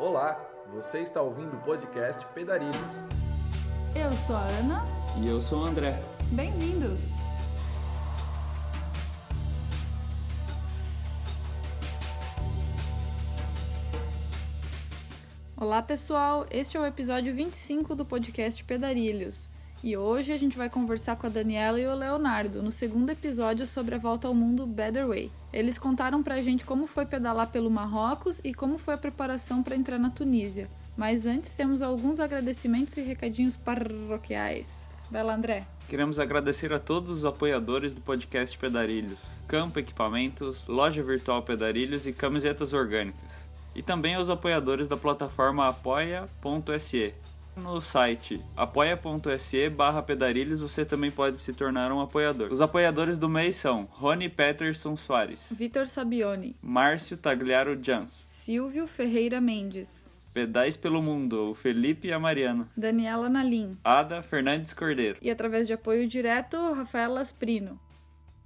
Olá, você está ouvindo o podcast Pedarilhos. Eu sou a Ana. E eu sou o André. Bem-vindos! Olá pessoal, este é o episódio 25 do podcast Pedarilhos. E hoje a gente vai conversar com a Daniela e o Leonardo no segundo episódio sobre a volta ao mundo Better Way. Eles contaram pra gente como foi pedalar pelo Marrocos e como foi a preparação para entrar na Tunísia. Mas antes temos alguns agradecimentos e recadinhos parroquiais. Lá, André. Queremos agradecer a todos os apoiadores do podcast Pedarilhos, Campo Equipamentos, Loja Virtual Pedarilhos e Camisetas Orgânicas. E também aos apoiadores da plataforma apoia.se. No site apoia.se barra pedarilhos você também pode se tornar um apoiador. Os apoiadores do mês são Rony Peterson Soares, Vitor Sabione, Márcio Tagliaro Jans, Silvio Ferreira Mendes, Pedais pelo Mundo, o Felipe e a Mariana, Daniela Nalim Ada Fernandes Cordeiro. e através de apoio direto, Rafael Asprino.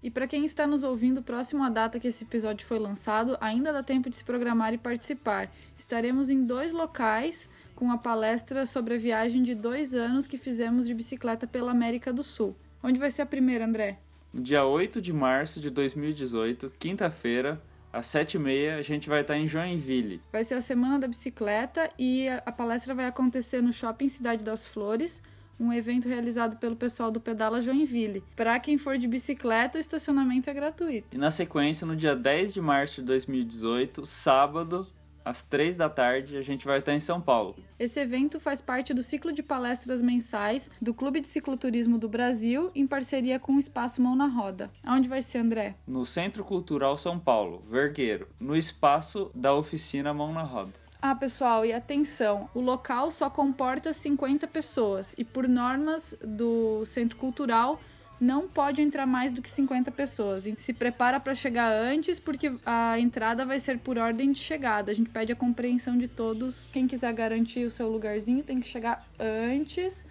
E para quem está nos ouvindo próximo à data que esse episódio foi lançado, ainda dá tempo de se programar e participar. Estaremos em dois locais com a palestra sobre a viagem de dois anos que fizemos de bicicleta pela América do Sul. Onde vai ser a primeira, André? No dia 8 de março de 2018, quinta-feira, às 7h30, a gente vai estar em Joinville. Vai ser a Semana da Bicicleta e a palestra vai acontecer no Shopping Cidade das Flores, um evento realizado pelo pessoal do Pedala Joinville. Para quem for de bicicleta, o estacionamento é gratuito. E na sequência, no dia 10 de março de 2018, sábado, às 3 da tarde, a gente vai estar em São Paulo. Esse evento faz parte do ciclo de palestras mensais do Clube de Cicloturismo do Brasil, em parceria com o Espaço Mão na Roda. Aonde vai ser, André? No Centro Cultural São Paulo, Vergueiro, no espaço da oficina Mão na Roda. Ah, pessoal, e atenção, o local só comporta 50 pessoas e por normas do Centro Cultural não pode entrar mais do que 50 pessoas. Se prepara para chegar antes porque a entrada vai ser por ordem de chegada. A gente pede a compreensão de todos. Quem quiser garantir o seu lugarzinho tem que chegar antes.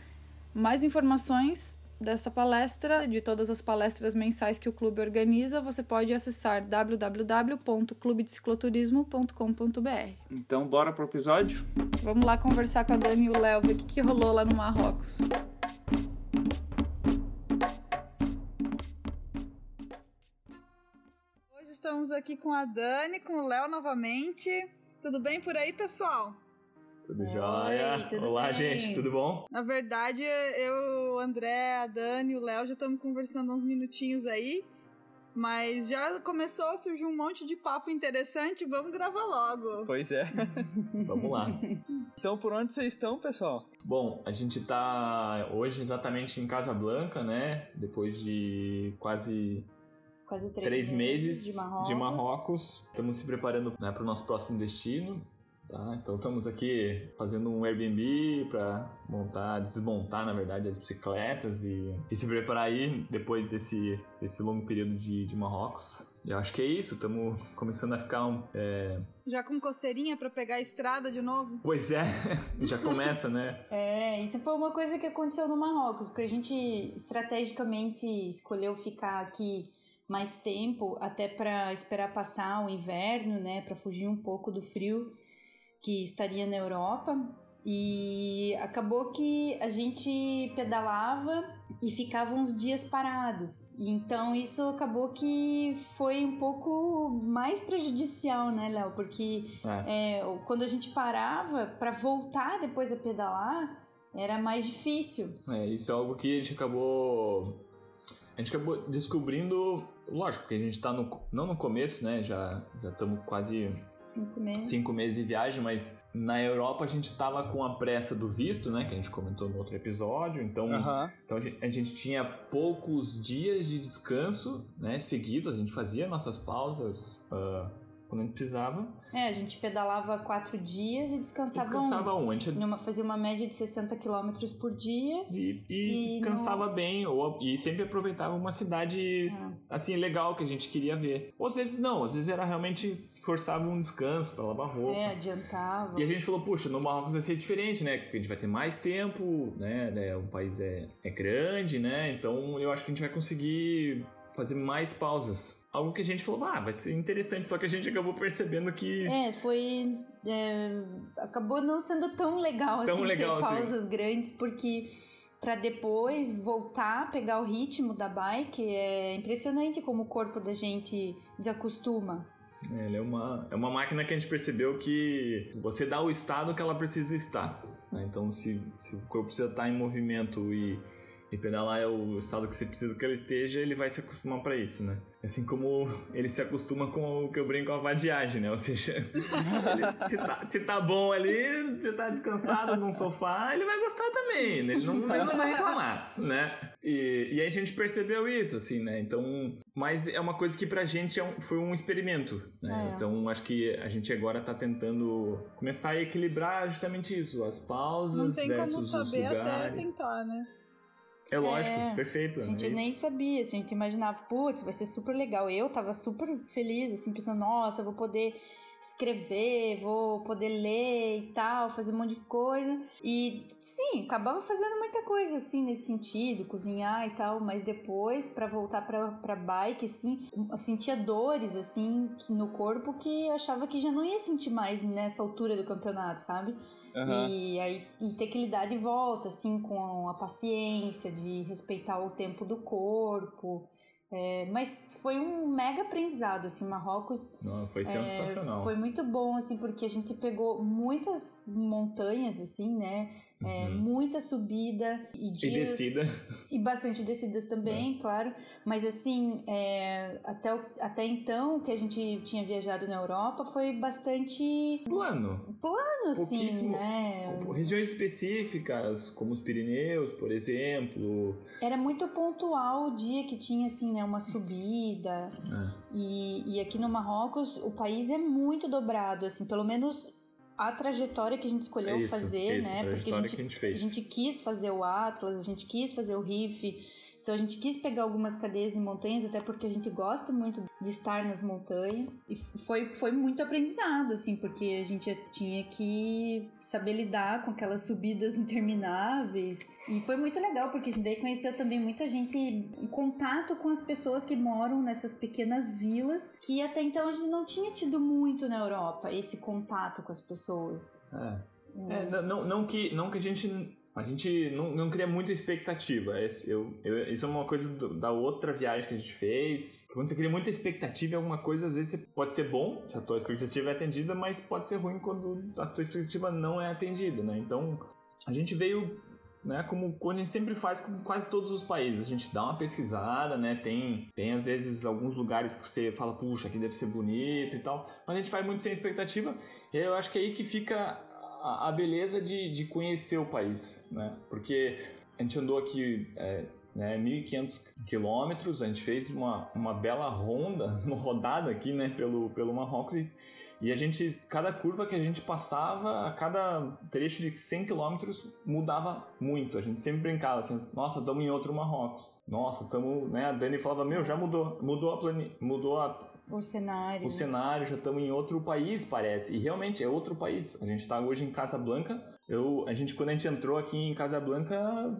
Mais informações dessa palestra, de todas as palestras mensais que o clube organiza, você pode acessar www.clubedecicloturismo.com.br. Então, bora pro episódio? Vamos lá conversar com a Dani e o Léo, ver o que, que rolou lá no Marrocos. Estamos aqui com a Dani, com o Léo novamente. Tudo bem por aí, pessoal? Tudo Oi, jóia? tudo Olá, bem? gente, tudo bom? Na verdade, eu, o André, a Dani e o Léo já estamos conversando uns minutinhos aí. Mas já começou a surgir um monte de papo interessante, vamos gravar logo. Pois é. Vamos lá. Então, por onde vocês estão, pessoal? Bom, a gente tá hoje exatamente em Casablanca, né? Depois de quase Quase três, três meses de Marrocos. de Marrocos. Estamos se preparando né, para o nosso próximo destino. Tá? Então estamos aqui fazendo um Airbnb para montar, desmontar na verdade as bicicletas e, e se preparar aí depois desse, desse longo período de, de Marrocos. Eu acho que é isso, estamos começando a ficar um, é, Já com coceirinha pra pegar a estrada de novo? Pois é, já começa, né? É, isso foi uma coisa que aconteceu no Marrocos, porque a gente estrategicamente escolheu ficar aqui mais tempo, até para esperar passar o inverno, né, para fugir um pouco do frio que estaria na Europa. E acabou que a gente pedalava e ficava uns dias parados. E então isso acabou que foi um pouco mais prejudicial, né, Léo? Porque É. é, quando a gente parava para voltar depois a pedalar, era mais difícil. É, isso é algo que a gente acabou. A gente acabou descobrindo. Lógico que a gente tá no. Não no começo, né? Já já estamos quase Cinco meses. cinco meses de viagem, mas na Europa a gente tava com a pressa do visto, né? Que a gente comentou no outro episódio. Então, então a, gente, a gente tinha poucos dias de descanso, né? Seguidos. A gente fazia nossas pausas ah, quando a gente precisava. É, a gente pedalava quatro dias e descansava, descansava um. um. Gente Numa, fazia uma média de 60 quilômetros por dia. E, E e descansava bem, ou, e sempre aproveitava uma cidade Ah. assim legal que a gente queria ver. Ou às vezes não, às vezes era realmente forçava um descanso para lavar roupa. É, adiantava. E a gente falou, puxa, no Marrocos vai ser diferente, né? Porque a gente vai ter mais tempo, né? né, O país é, é grande, né? Então eu acho que a gente vai conseguir fazer mais pausas. Algo que a gente falou, ah, vai ser interessante, só que a gente acabou percebendo que. É, foi. É, acabou não sendo tão legal Tão assim, legal ter assim. pausas grandes, porque para depois voltar a pegar o ritmo da bike é impressionante como o corpo da gente desacostuma. É, ela é uma, é uma máquina que a gente percebeu que você dá o estado que ela precisa estar. né? Então, se, se o corpo precisa estar em movimento e, e pedalar é o estado que você precisa que ela esteja, ele vai se acostumar para isso, né? Assim como ele se acostuma com o que eu brinco com a vadiagem, né? Ou seja, ele- se, tá, se tá bom ali, você tá descansado num sofá, ele vai gostar também, né? Ele não, ele não vai reclamar, né? E, e aí a gente percebeu isso, assim, né? Então, mas é uma coisa que pra gente é um- foi um experimento, né? É. Então, acho que a gente agora tá tentando começar a equilibrar justamente isso, as Não pausas tem como versus os saber até lugares. tentar, né? É lógico, É, perfeito. A gente é nem sabia, assim, a gente imaginava, putz, vai ser super legal. Eu tava super feliz, assim, pensando, nossa, eu vou poder escrever, vou poder ler e tal, fazer um monte de coisa. E sim, acabava fazendo muita coisa, assim, nesse sentido, cozinhar e tal, mas depois, pra voltar pra, pra bike, assim, sentia dores, assim, no corpo que eu achava que já não ia sentir mais nessa altura do campeonato, sabe? Aham. E aí e ter que lidar de volta, assim, com a paciência de respeitar o tempo do corpo. É, mas foi um mega aprendizado, assim, Marrocos Não, foi é, sensacional. foi muito bom, assim, porque a gente pegou muitas montanhas, assim, né? É, Uhum. muita subida e E dias... descida. E bastante descidas também, claro. Mas assim, é, até, o- até então que a gente tinha viajado na Europa foi bastante Plano. plano, assim, Pouquíssimo- né? Regiões específicas, como os Pirineus, por exemplo. Era muito pontual o dia que tinha, assim, né, uma subida. E, e aqui no Marrocos, o país é muito dobrado, assim, pelo menos a trajetória que a gente escolheu É isso, fazer, isso, né? a Porque a trajetória gente, que a gente fez. a gente quis fazer o Atlas, a gente quis fazer o Riff. Então a gente quis pegar algumas cadeias de montanhas, até porque a gente gosta muito de estar nas montanhas. E foi, foi muito aprendizado, assim, porque a gente tinha que saber lidar com aquelas subidas intermináveis. E foi muito legal, porque a gente daí conheceu também muita gente em contato com as pessoas que moram nessas pequenas vilas, que até então a gente não tinha tido muito na Europa, esse contato com as pessoas. É. É, não, não, que, não que a gente. A gente não, não cria muita expectativa. Esse- eu, eu- isso é uma coisa do- da outra viagem que a gente fez. Quando você cria muita expectativa em alguma coisa, às vezes pode ser bom se a tua expectativa é atendida, mas pode ser ruim quando a tua expectativa não é atendida, né? Então, a gente veio, né, como a gente sempre faz com quase todos os países. A gente dá uma pesquisada, né? Tem, tem às vezes alguns lugares que você fala, puxa, aqui deve ser bonito e tal. Mas a gente faz muito sem expectativa. E eu acho que é aí que fica a, beleza de, de conhecer o país, né? Porque a gente andou aqui é, né, 1.500 quilômetros, a gente fez uma, uma bela ronda, uma rodada aqui, né, pelo, pelo Marrocos e, e a gente, cada curva que a gente passava, a cada trecho de 100 quilômetros mudava muito. A gente sempre brincava assim, nossa, estamos em outro Marrocos. Nossa, estamos, né, a Dani falava, meu, já mudou, mudou a plani, mudou a, O cenário. o cenário, já estamos em outro país, parece. E realmente é outro país. A gente está hoje em Casablanca. Eu, a gente, quando a gente entrou aqui em Casablanca,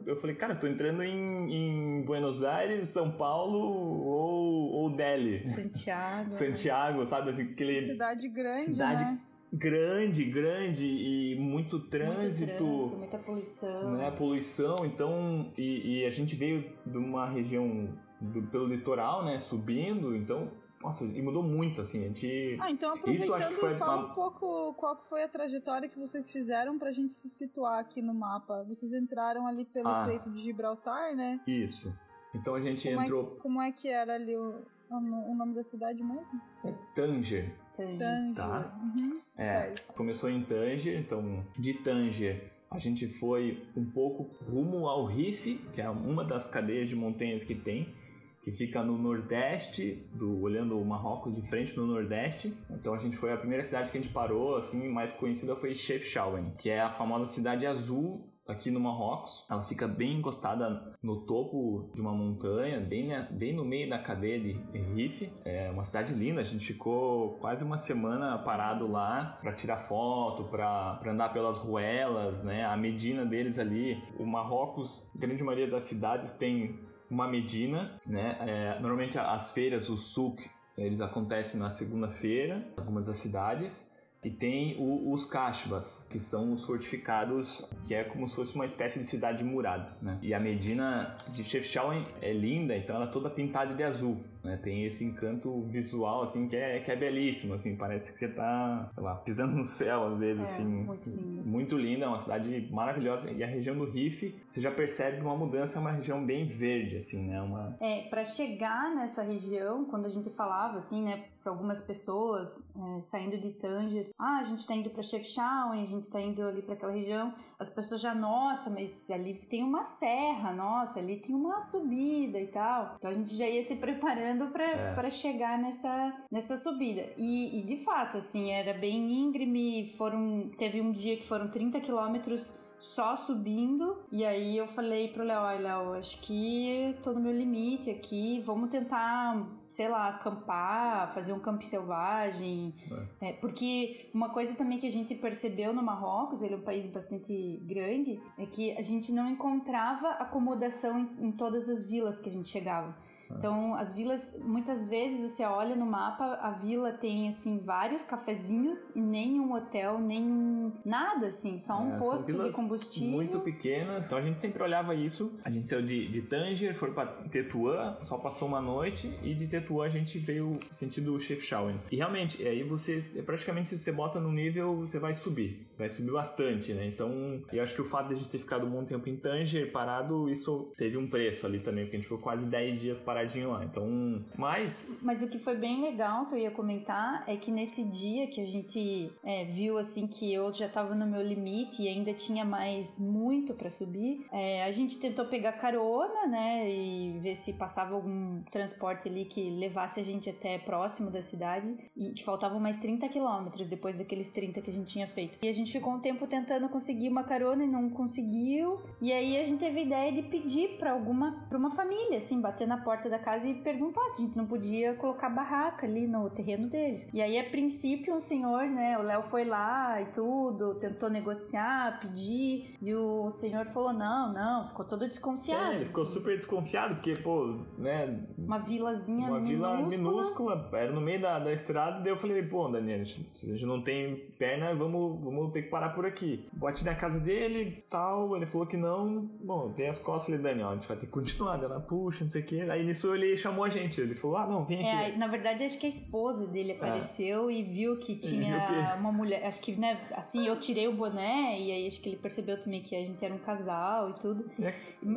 eu falei, cara, tô entrando em, em Buenos Aires, São Paulo ou, ou Delhi. Santiago. Santiago, sabe? Assim, aquele Cidade grande, cidade né? grande, grande e muito Muito trânsito. trânsito, muita poluição. né, poluição, então, e, e a gente veio de uma região do- pelo litoral, né, subindo, então, nossa, e mudou muito, assim, a gente... Ah, então Isso acho aproveitando, que foi fala uma- um pouco qual foi a trajetória que vocês fizeram pra gente se situar aqui no mapa. Vocês entraram ali pelo Ah. Estreito de Gibraltar, né? Isso. Então a gente Como é, entrou como é que era ali o, o nome da cidade mesmo? em Tanger. Tanger. Tanger. Tá. Uhum, É, certo. começou em Tanger, então de Tanger a gente foi um pouco rumo ao Rif, que é uma das cadeias de montanhas que tem, que fica no nordeste, do olhando o Marrocos de frente no nordeste. Então a gente foi a primeira cidade que a gente parou, assim, mais conhecida foi Chefchaouen, que é a famosa cidade azul aqui no Marrocos. Ela fica bem encostada no topo de uma montanha, bem, na- bem no meio da cadeia de Rif. É uma cidade linda, a gente ficou quase uma semana parado lá para tirar foto, para andar pelas ruelas, né? A medina deles ali, o Marrocos, grande maioria das cidades tem uma medina, né? É, normalmente as feiras, o souk, Eles acontecem na segunda-feira, algumas das cidades. E tem o, os Kashbas, que são os fortificados, que é como se fosse uma espécie de cidade murada, né? E a Medina de Chefchaouen é linda, então ela é toda pintada de azul, né? Tem esse encanto visual, assim, que é, que é belíssimo, assim, parece que você tá, lá, pisando no céu, às vezes, É, assim. muito lindo. Muito linda, é uma cidade maravilhosa. E a região do Rif, você já percebe uma mudança, é uma região bem verde, assim, né? Uma... É, para chegar nessa região, quando a gente falava assim, né, para algumas pessoas é, saindo de Tanger, ah, a gente tá indo para Chefchaouen, a gente tá indo ali para aquela região, as pessoas já, nossa, mas ali tem uma serra, nossa, ali tem uma subida e tal. Então a gente já ia se preparando para É. chegar nessa nessa subida. E, e, de fato, assim, era bem íngreme, foram teve um dia que foram 30 quilômetros só subindo. E aí eu falei pro Léo, olha, Léo, acho que tô no meu limite aqui, vamos tentar, sei lá, acampar, fazer um campo selvagem. É, porque uma coisa também que a gente percebeu no Marrocos, ele é um país bastante grande, é que a gente não encontrava acomodação em, em todas as vilas que a gente chegava. Então, as vilas, muitas vezes você olha no mapa, a vila tem assim vários cafezinhos e nenhum hotel, nenhum nada assim, só um É, posto de combustível. Muito pequenas. Então a gente sempre olhava isso. A gente saiu de, de Tanger, foi pra Tetuan, só passou uma noite. E de Tetuan a gente veio sentido Chefchaouen. E realmente, aí você, é praticamente, se você bota no nível, você vai subir. Vai subir bastante, né? Então, eu acho que o fato de a gente ter ficado um bom tempo em Tanger parado, isso teve um preço ali também, porque a gente ficou quase 10 dias paradinho lá. Então, mas Mas o que foi bem legal que eu ia comentar é que nesse dia que a gente é, viu assim que eu já tava no meu limite e ainda tinha mais muito para subir, é, a gente tentou pegar carona, né, e ver se passava algum transporte ali que levasse a gente até próximo da cidade e que faltavam mais 30 quilômetros depois daqueles 30 que a gente tinha feito. E a gente ficou um tempo tentando conseguir uma carona e não conseguiu. E aí a gente teve a ideia de pedir para alguma, para uma família, assim, bater na porta da casa e perguntar se a gente não podia colocar barraca ali no terreno deles. E aí, a princípio, um senhor, né, o Léo foi lá e tudo, tentou negociar, pedir, e o senhor falou: não, não, ficou todo desconfiado. é, ele ficou assim. super desconfiado, porque, pô, né, Uma vilazinha uma vila minúscula. minúscula, era no meio da, da estrada, daí eu falei, pô, Daniel, se a gente não tem perna, vamos, vamos ter que parar por aqui. Bote na casa dele, tal, ele falou que não, bom, tem as costas, falei, Daniel, a gente vai ter que continuar, ela puxa, não sei o que, aí nisso ele chamou a gente, ele falou, ah, não, vem aqui. É, na verdade, acho que a esposa dele apareceu e viu que tinha viu que- uma mulher. Acho que, né, assim, eu tirei o boné e aí acho que ele percebeu também que a gente era um casal e tudo. É.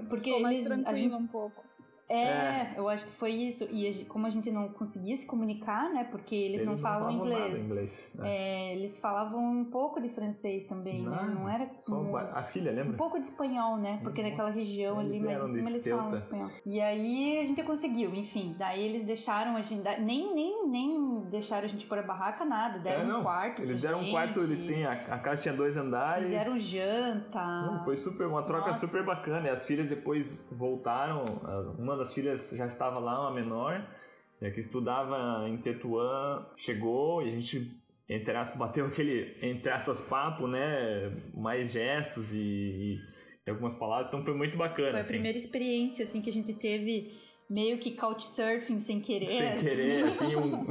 Porque Ficou mais eles. tranquilo A gente, um pouco. É, eu acho que foi isso. E a como a gente não conseguia se comunicar, né? Porque eles, não falam falavam inglês. inglês. né? É, eles falavam um pouco de francês também, né? Não, Não era um, a filha, um lembra? pouco de espanhol, né? Porque Nossa. naquela região Eles ali mais em cima eles Ceuta. falam espanhol. E aí a gente conseguiu, enfim. Daí eles deixaram a gente. Nem, nem, nem deixaram a gente pôr a barraca, nada. Deram É, não, um quarto. Eles deram um gente, quarto, eles têm, a, a casa tinha dois andares. Fizeram janta. Não, foi super, uma troca Nossa. super bacana. E as filhas depois voltaram. Uma das filhas já estava lá, uma menor, a que estudava em Tetuan chegou e a gente entre aspas, bateu aquele entre aspas papo, né? Mais gestos e, e algumas palavras. Então foi muito bacana. Foi a assim. primeira experiência, assim, que a gente teve meio que couchsurfing sem querer. sem assim. querer, assim, um-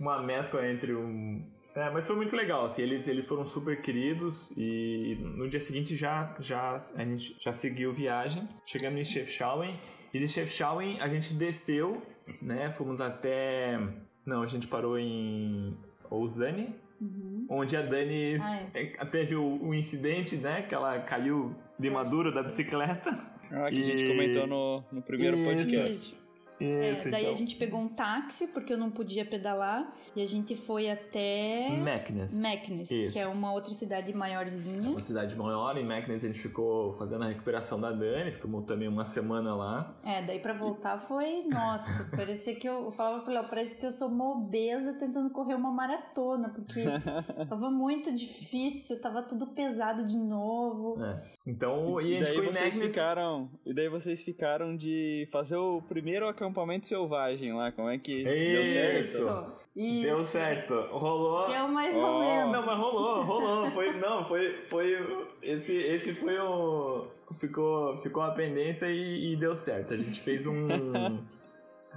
uma mescla entre um. É, mas foi muito legal, assim, eles, eles foram super queridos e no dia seguinte já, já a gente já seguiu viagem, chegamos em Chefchaouen e de Chefchaouen a gente desceu, né, fomos até, não, a gente parou em Ousane, Uhum. onde a Dani Ah, eh, teve o, o incidente, né, que ela caiu de maduro da bicicleta. Ah, que a gente E- comentou no, no primeiro Isso. podcast. Isso. É, Isso, daí então. a gente pegou um táxi, porque eu não podia pedalar, e a gente foi até Meknes. Meknes, que é uma outra cidade maiorzinha. Uma cidade maior, em Meknes a gente ficou fazendo a recuperação da Dani, ficamos também uma semana lá. É, daí pra voltar foi, nossa, parecia que eu, eu falava pro Léo, parece que eu sou uma obesa tentando correr uma maratona, porque tava muito difícil, tava tudo pesado de novo. É. Então, e E daí vocês Meknes. ficaram. E daí vocês ficaram de fazer o primeiro acampamento selvagem lá. Como é que deu certo? Isso, isso. Deu certo, rolou. Deu mais ou menos. Não, mas rolou, rolou. Foi, não, foi, foi. Esse, esse foi o. Ficou, ficou a pendência e, e deu certo. A gente fez um.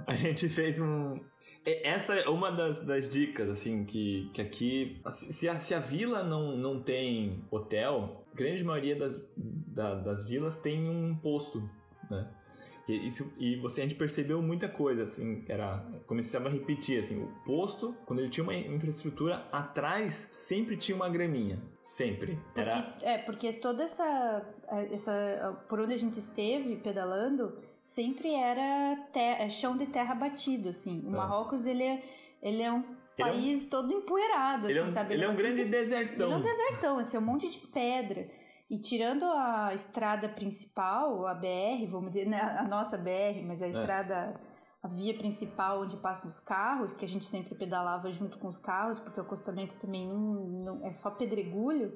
A gente fez um. É, essa é uma das, das dicas, assim, que, que aqui. Se a, se a vila não, não tem hotel, a grande maioria das, da, das vilas tem um posto, né? E, isso, e você, a gente percebeu muita coisa, assim, era, começava a repetir, assim, o posto, quando ele tinha uma infraestrutura, atrás sempre tinha uma graminha, sempre. Era... Porque, é, porque toda essa, essa, por onde a gente esteve pedalando, sempre era te, é, chão de terra batido, assim. O é. Marrocos, ele é, ele é um país é um, todo empoeirado, assim, ele é um, sabe? Ele, ele é um grande desertão. Ele é um desertão, assim, é um monte de pedra. E tirando a estrada principal, a BR, vamos dizer, né, a nossa BR, mas a é. estrada, a via principal onde passam os carros, que a gente sempre pedalava junto com os carros, porque o acostamento também não, não é só pedregulho.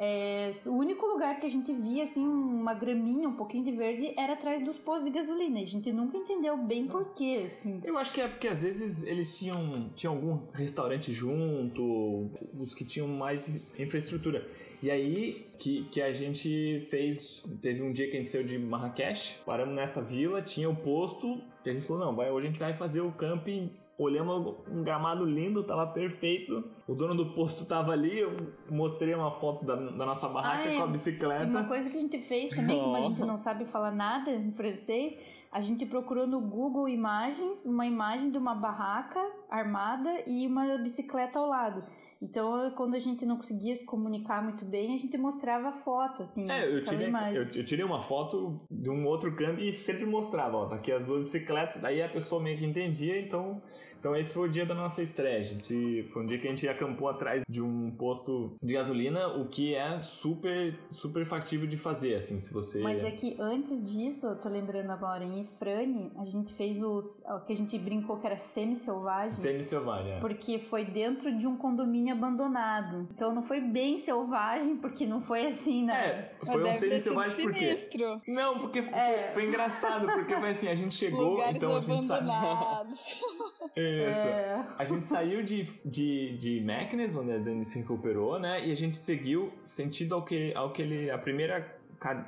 É, o único lugar que a gente via assim uma graminha, um pouquinho de verde, era atrás dos postos de gasolina. A gente nunca entendeu bem porquê, assim. Eu acho que é porque às vezes eles tinham, tinham algum restaurante junto, os que tinham mais infraestrutura. E aí que, que a gente fez. Teve um dia que a gente saiu de Marrakech, paramos nessa vila, tinha o posto, e a gente falou: não, vai, hoje a gente vai fazer o camping olhamos um gramado lindo, tava perfeito. O dono do posto tava ali, eu mostrei uma foto da, da nossa barraca ah, é. com a bicicleta. Uma coisa que a gente fez também, como a gente não sabe falar nada em francês, a gente procurou no Google Imagens uma imagem de uma barraca armada e uma bicicleta ao lado. Então, quando a gente não conseguia se comunicar muito bem, a gente mostrava foto, assim, é, eu tirei, eu, eu, tirei uma foto de um outro campo e sempre mostrava, ó, tá aqui as duas bicicletas, daí a pessoa meio que entendia, então então esse foi o dia da nossa estreia. A gente, foi um dia que a gente acampou atrás de um posto de gasolina, o que é super, super factível de fazer, assim, se você... Mas é que antes disso, eu tô lembrando agora, em Ifrane, a gente fez os, o que a gente brincou que era semi-selvagem. Semi-selvagem, é. Porque foi dentro de um condomínio abandonado. Então não foi bem selvagem, porque não foi assim, né? É, foi um semi-selvagem porque... sinistro. Não, porque é. foi, foi, engraçado, porque foi assim, a gente chegou, Lugares então a gente sabe... Isso. É. A gente saiu de, de, de Meknes, onde a Dani se recuperou, né? E a gente seguiu sentido ao que, ao que ele. A primeira.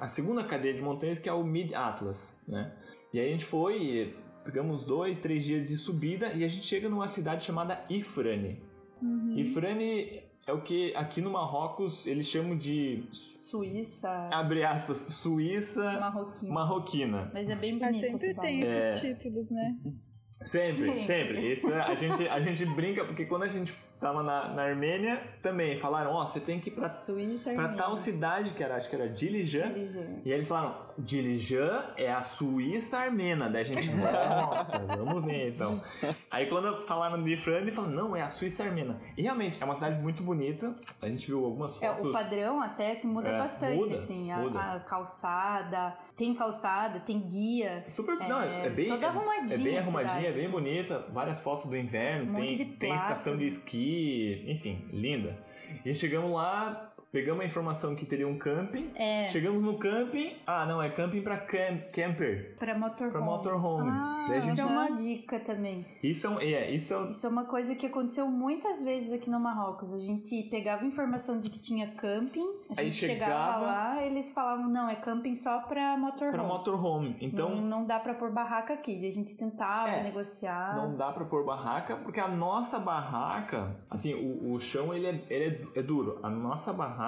A segunda cadeia de montanhas, que é o Mid Atlas, né? E aí a gente foi, pegamos dois, três dias de subida e a gente chega numa cidade chamada Ifrane. Uhum. Ifrane é o que aqui no Marrocos eles chamam de Suíça. Abre aspas, Suíça marroquina. marroquina. Mas é bem bonito. Mas sempre tem esses é... títulos, né? Sempre, sempre. sempre. Isso é, a, gente, a gente brinca, porque quando a gente tava na, na Armênia, também falaram, ó, oh, você tem que ir pra, Suíça, pra tal cidade, que era, acho que era Dilijan. E aí eles falaram, Dilijan é a Suíça armena. Daí a gente, nossa, vamos ver então. Aí quando falaram de Fran, ele falou, não, é a Suíça armena. E realmente, é uma cidade muito bonita. A gente viu algumas fotos. É, o padrão até se muda é, bastante, muda, assim. Muda. A, a, calçada, tem calçada, tem guia. Super, é, não, é, é bem... Toda arrumadinha. É bem arrumadinha, é bem assim. bonita. Várias fotos do inverno, um tem, tem estação de esqui enfim, linda. E chegamos lá, pegamos a informação que teria um camping. É. Chegamos no camping. Ah, não, é camping pra camp, camper. Pra motorhome. Pra motorhome. Ah, gente... Isso é uma dica também. Isso é, é, isso é... Isso é uma coisa que aconteceu muitas vezes aqui no Marrocos. A gente pegava informação de que tinha camping, a gente Aí chegava, chegava lá, eles falavam, não, é camping só pra motorhome. Pra motorhome. Então... Não, não dá pra pôr barraca aqui. A gente tentava é, negociar. Não dá pra pôr barraca, porque a nossa barraca, assim, o, o chão ele, é, ele é, é duro. A nossa barraca,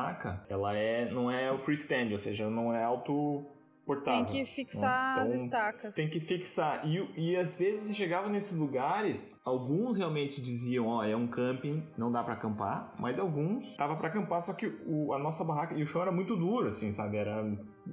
ela é, não é o freestand, ou seja, não é alto portável. Tem que fixar então, as estacas. Tem que fixar. E, e às vezes você chegava nesses lugares, alguns realmente diziam, ó, oh, é um camping, não dá para acampar, mas alguns dava para acampar, só que o, a nossa barraca e o chão era muito duro, assim, sabe? Era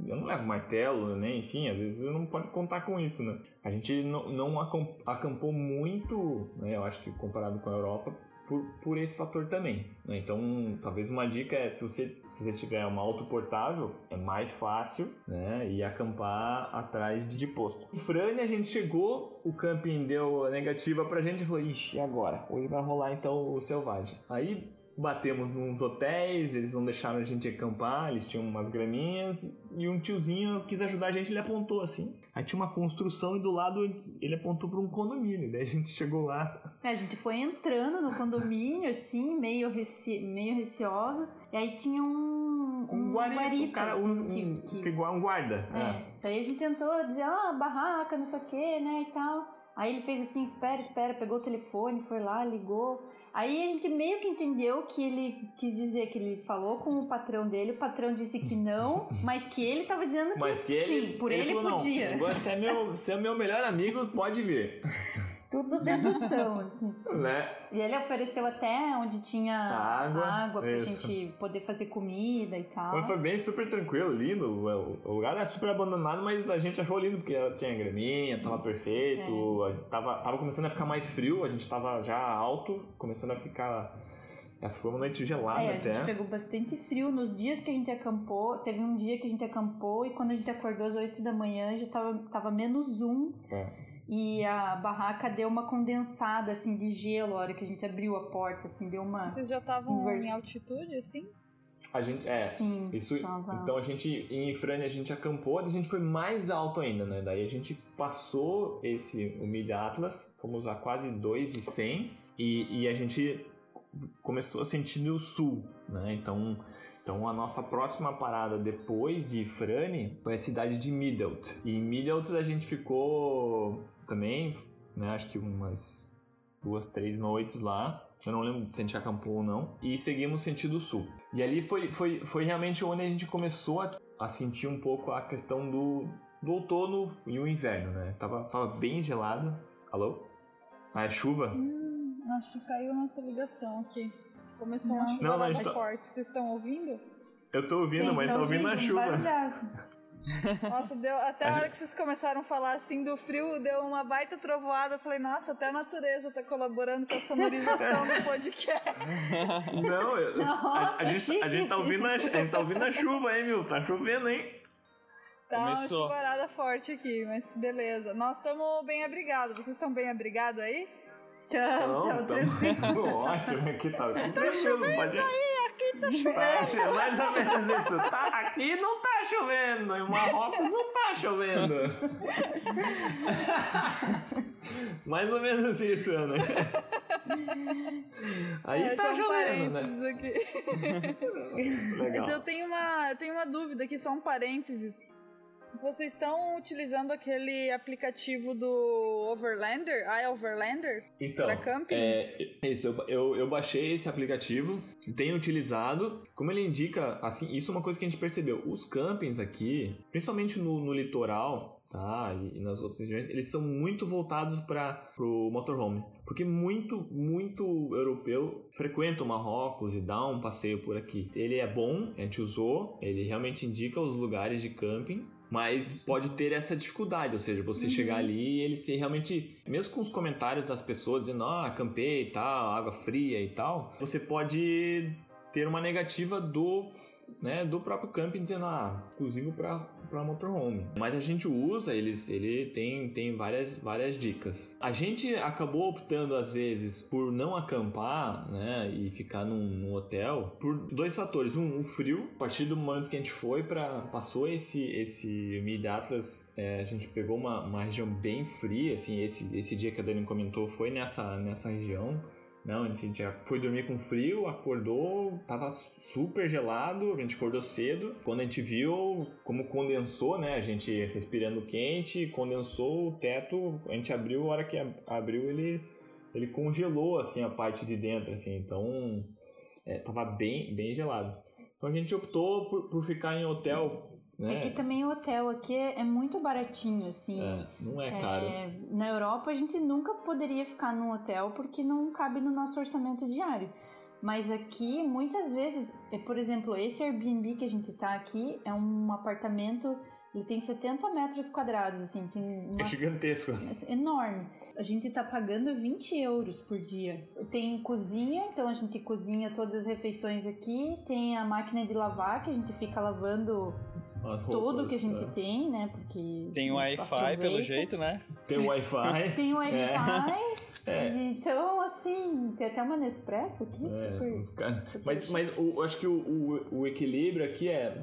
eu não levo martelo, né? Enfim, às vezes você não pode contar com isso, né? A gente não, não acampou muito, né? Eu acho que comparado com a Europa, por, por esse fator também. Né? Então, talvez uma dica é se você, se você tiver uma auto portável, é mais fácil né? ir acampar atrás de, de posto. Em Frane a gente chegou, o camping deu negativa pra gente e falou: ixi, e agora? Hoje vai rolar então o selvagem. Aí batemos nos hotéis, eles não deixaram a gente acampar, eles tinham umas graminhas, e um tiozinho quis ajudar a gente, ele apontou assim. Aí tinha uma construção e do lado ele apontou para um condomínio, daí a gente chegou lá. É, a gente foi entrando no condomínio, assim, meio, reci meio receosos, e aí tinha um, um, um um, cara, assim, um, que, que... que, um guarda. É, é. daí a gente tentou dizer, ah, barraca, não sei o que, né, e tal. Aí ele fez assim, espera, espera, pegou o telefone, foi lá, ligou. Aí a gente meio que entendeu que ele quis dizer que ele falou com o patrão dele, o patrão disse que não, mas que ele tava dizendo que, que ele, sim, por ele, falou, podia. Não, você é, meu, você é meu melhor amigo, pode vir. Tudo dedução, assim. né? E ele ofereceu até onde tinha Água, água pra isso. gente poder fazer comida e tal. Mas foi bem super tranquilo, lindo. O, lugar era super abandonado, mas a gente achou lindo porque tinha graminha, tava perfeito. gente Tava, tava começando a ficar mais frio, a gente tava já alto, começando a ficar. Essa foi uma noite gelada É, a até. gente pegou bastante frio nos dias que a gente acampou. Teve um dia que a gente acampou e quando a gente acordou às 8 da manhã já tava, tava menos um. É. E a barraca deu uma condensada, assim, de gelo a hora que a gente abriu a porta, assim, deu uma... Vocês já estavam em altitude, assim? A gente, é, Sim, isso, tava- então a gente, em Frane, a gente acampou, a gente foi mais alto ainda, né? Daí a gente passou esse, o Mid Atlas, fomos a quase 2,100 e, e a gente começou a sentir no sul, né? Então, então a nossa próxima parada depois de Frane foi a cidade de Midelt. E em Midelt a gente ficou também, né? Acho que umas duas, três noites lá. Eu não lembro se a gente acampou ou não. E seguimos sentido sul. E ali foi, foi, foi realmente onde a gente começou a, a sentir um pouco a questão do, do outono e o inverno, né? Tava, tava bem gelado. Alô? Ah, é chuva? Hum, acho que caiu nossa ligação aqui. Começou uma chuva Não, não, a mais tá- forte. Vocês estão ouvindo? Eu tô ouvindo, Sim, mas tá tô ouvindo a um chuva. barulhaço. Nossa, deu, até a hora gente- que vocês começaram a falar assim do frio, deu uma baita trovoada. Eu falei, nossa, até a natureza tá colaborando com a sonorização do podcast. Não, eu- Não, a, a tá gente, a, gente tá ouvindo a, a gente tá ouvindo a chuva, hein, meu? Tá chovendo, hein? Tá Começou. uma chuvarada forte aqui, mas beleza. Nós estamos bem abrigados. Vocês estão bem abrigados aí? Tchau, tchau, tá tranquilo. ótimo aqui, tá tudo tranquilo, pode... Aqui tá chovendo, mais ou menos isso. Tá, aqui não tá chovendo, em Marrocos não tá chovendo. mais ou menos isso, Ana. Aí É, tá chovendo, né? aqui. Legal. Mas eu tenho uma, eu tenho uma dúvida aqui, só um parênteses. Vocês estão utilizando aquele aplicativo do Overlander, iOverlander? Então, pra camping? é, isso, eu, eu, eu baixei esse aplicativo, tenho utilizado. Como ele indica, assim, isso é uma coisa que a gente percebeu. Os campings aqui, principalmente no, no litoral, tá, e, e nas outras regiões, eles são muito voltados para o motorhome. Porque muito, muito europeu frequenta o Marrocos e dá um passeio por aqui. Ele é bom, a gente usou, ele realmente indica os lugares de camping, mas pode ter essa dificuldade, ou seja, você chegar ali e ele ser realmente, mesmo com os comentários das pessoas dizendo, ah, acampei e tal, água fria e tal, você pode ter uma negativa do, né, do próprio camping dizendo, ah, exclusivo para motorhome. Mas a gente usa, eles, ele tem, tem várias, várias dicas. A gente acabou optando às vezes por não acampar, né, e ficar num, num hotel por dois fatores. Um, o frio. A partir do momento que a gente foi para passou esse esse Mid Atlas, é, a gente pegou uma, uma região bem fria, assim, esse esse dia que a Dani comentou foi nessa nessa região. Não, a gente já foi dormir com frio, acordou, tava super gelado, a gente acordou cedo. Quando a gente viu como condensou, né? A gente respirando quente, condensou o teto, a gente abriu, a hora que ab- abriu ele ele congelou assim a parte de dentro, assim, então é, tava bem bem gelado. Então a gente optou por, por ficar em hotel, né? É que também o hotel aqui é é muito baratinho, assim. É, não é caro. É, na Europa a gente nunca poderia ficar num hotel porque não cabe no nosso orçamento diário. Mas aqui, muitas vezes, é, por exemplo, esse Airbnb que a gente tá aqui é um apartamento, ele tem 70 metros quadrados, assim, tem É uma gigantesco. é enorme. A gente tá pagando 20 euros por dia. Tem cozinha, então a gente cozinha todas as refeições aqui. Tem a máquina de lavar, que a gente fica lavando As tudo roupas, que a gente é. tem, né? Porque. Tem Wi-Fi, pelo jeito, né? Tem Wi-Fi. Tem Wi-Fi. É. Então, assim, tem até uma Nespresso aqui, É, super. os caras- super Mas, mas eu acho que o, o, o equilíbrio aqui é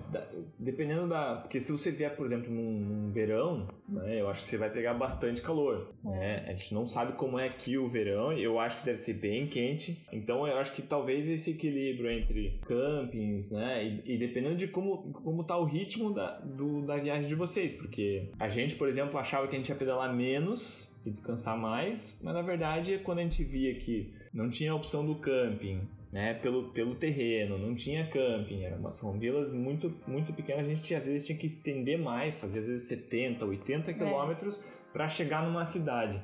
dependendo da. Porque se você vier, por exemplo, num, num verão, né, eu acho que você vai pegar bastante calor. Né? A gente não sabe como é aqui o verão, eu acho que deve ser bem quente. Então eu acho que talvez esse equilíbrio entre campings, né? E, e dependendo de como, como tá o ritmo da, do, da viagem de vocês. Porque a gente, por exemplo, achava que a gente ia pedalar menos. E descansar mais, mas na verdade, quando a gente via que não tinha a opção do camping, né, pelo, pelo terreno, não tinha camping, eram, são vilas muito, muito pequenas, a gente tinha, às vezes tinha que estender mais, fazer às vezes 70, 80 quilômetros para chegar numa cidade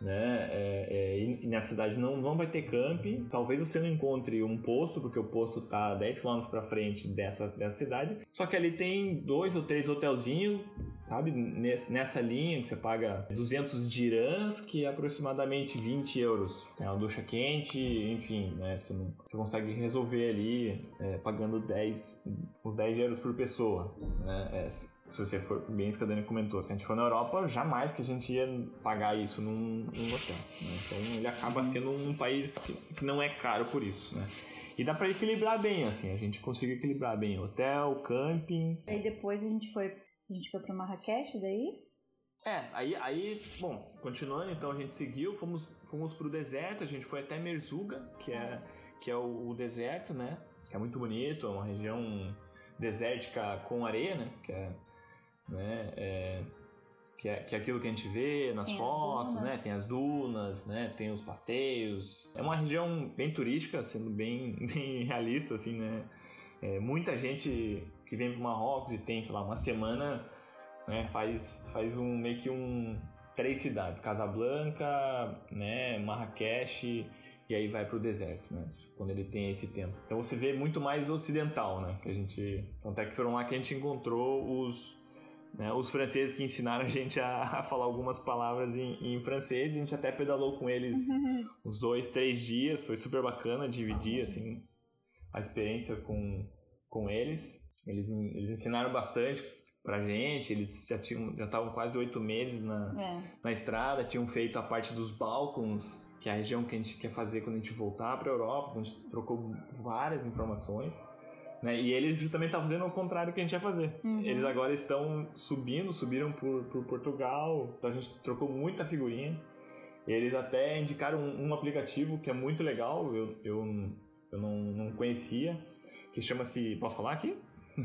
né? É, é, e na cidade não, não vai ter camping. Talvez você não encontre um posto, porque o posto tá 10 km para frente dessa, dessa cidade. Só que ali tem dois ou três hotelzinhos, sabe? Nessa linha que você paga 200 dirhams, que é aproximadamente 20 euros. É uma ducha quente, enfim, né? Você, não, você consegue resolver ali é, pagando 10, uns 10 euros por pessoa. Né? É, se você for, bem isso que a Dani comentou, se a gente for na Europa, jamais que a gente ia pagar isso num, num hotel. Né? Então ele acaba sendo um país que, que não é caro por isso, né? E dá para equilibrar bem, assim, a gente conseguiu equilibrar bem hotel, camping. Aí depois a gente foi, a gente foi para Marrakech daí? É, aí, aí, bom, continuando, então a gente seguiu, fomos, fomos pro deserto, a gente foi até Merzuga, que é, que é o, o deserto, né? Que é muito bonito, é uma região desértica com areia, né? Que é né? É, que, é, que é aquilo que a gente vê nas tem fotos, né? Tem as dunas, né? Tem os passeios. É uma região bem turística, sendo bem, bem realista, assim, né? É, muita gente que vem para Marrocos e tem, sei lá, uma semana, né? Faz, faz um meio que um três cidades, Casablanca, né? Marrakech e aí vai para o deserto, né? Quando ele tem esse tempo. Então você vê muito mais ocidental, né? Que a gente, até que foram lá que a gente encontrou os né? Os franceses que ensinaram a gente a, a falar algumas palavras em, em, francês, a gente até pedalou com eles uns dois, três dias, foi super bacana dividir assim, a experiência com, com eles. eles. Eles ensinaram bastante pra gente, eles já tinham já estavam quase oito meses na, é. na estrada, tinham feito a parte dos balcões, que é a região que a gente quer fazer quando a gente voltar para a Europa, a gente trocou várias informações. Né? E eles justamente estavam fazendo o contrário que a gente ia fazer. Uhum. Eles agora estão subindo, subiram por, por Portugal, então a gente trocou muita figurinha. Eles até indicaram um, um aplicativo que é muito legal, eu, eu, eu não, não conhecia, que chama-se. Posso falar aqui?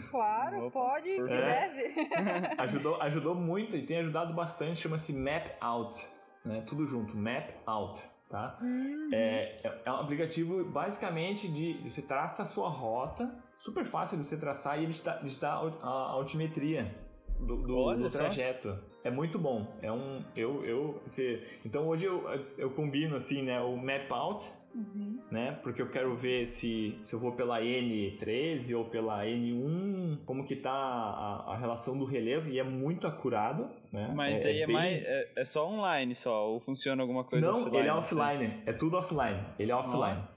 Claro, pode e é, deve. ajudou, ajudou muito e tem ajudado bastante, chama-se Map Out. Né? Tudo junto, Map Out tá? Uhum. É, é um aplicativo basicamente de você traça a sua rota, super fácil de você traçar e ele está, ele a, a altimetria do, do, do trajeto. É muito bom. É um eu eu você, então hoje eu, eu combino assim, né, o map out Uhum. Né? Porque eu quero ver se, se eu vou pela N13 ou pela N1, como que tá a, a relação do relevo, e é muito acurado, né? Mas é, daí é, é bem... mais, é, é, só online só, ou funciona alguma coisa Não, offline? ele é offline, assim? é tudo offline, ele é offline. Ah,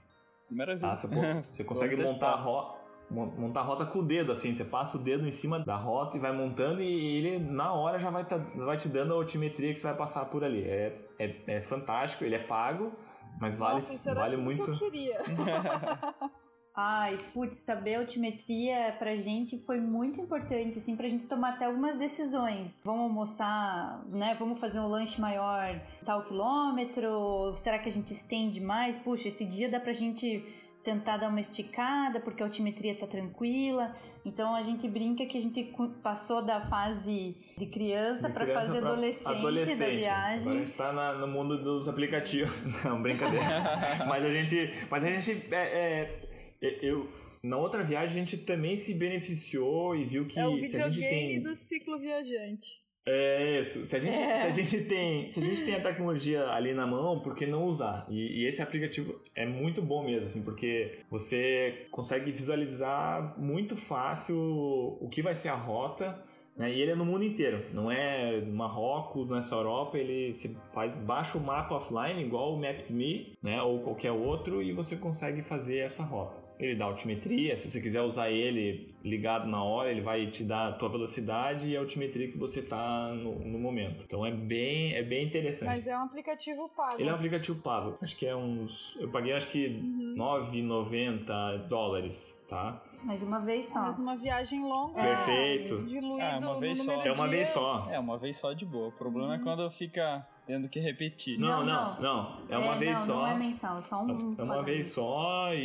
maravilha. Ah, você, você consegue montar a rota montar a rota com o dedo, assim, você passa o dedo em cima da rota e vai montando e ele na hora já vai, tá, vai te dando a altimetria que você vai passar por ali. É, é, é fantástico, ele é pago, mas vale, Nossa, vale muito. Que eu queria. Ai, putz, saber a altimetria pra gente foi muito importante, assim, pra gente tomar até algumas decisões. Vamos almoçar, né? Vamos fazer um lanche maior tal quilômetro? Será que a gente estende mais? Puxa, esse dia dá pra gente tentar dar uma esticada porque a altimetria tá tranquila. Então a gente brinca que a gente passou da fase de criança para fase adolescente, adolescente, da viagem. Agora a gente tá na, no mundo dos aplicativos. Não, brincadeira. mas a gente, mas a gente é, é, eu na outra viagem a gente também se beneficiou e viu que é o videogame tem... do ciclo viajante. É isso. Se a gente, é. se a gente tem, se a gente tem a tecnologia ali na mão, por que não usar? E, e, esse aplicativo é muito bom mesmo, assim, porque você consegue visualizar muito fácil o que vai ser a rota. Né? E ele é no mundo inteiro, não é Marrocos, não é só Europa, ele se faz baixa o mapa offline igual o Maps.me, né, ou qualquer outro e você consegue fazer essa rota. Ele dá altimetria, se você quiser usar ele ligado na hora, ele vai te dar a tua velocidade e a altimetria que você tá no, no momento. Então é bem, é bem interessante. Mas é um aplicativo pago. Ele é um aplicativo pago. Acho que é uns. Eu paguei acho que uhum. 9,90 dólares, tá? Mas uma vez só. Mas numa viagem longa. Perfeito. Diluído é, uma vez só. É uma vez só. É uma vez só de boa. O problema uhum. é quando fica tendo que repetir. Não, não, não. não. É uma é, vez não, só. Não é mensal, é só um. É uma vez só e,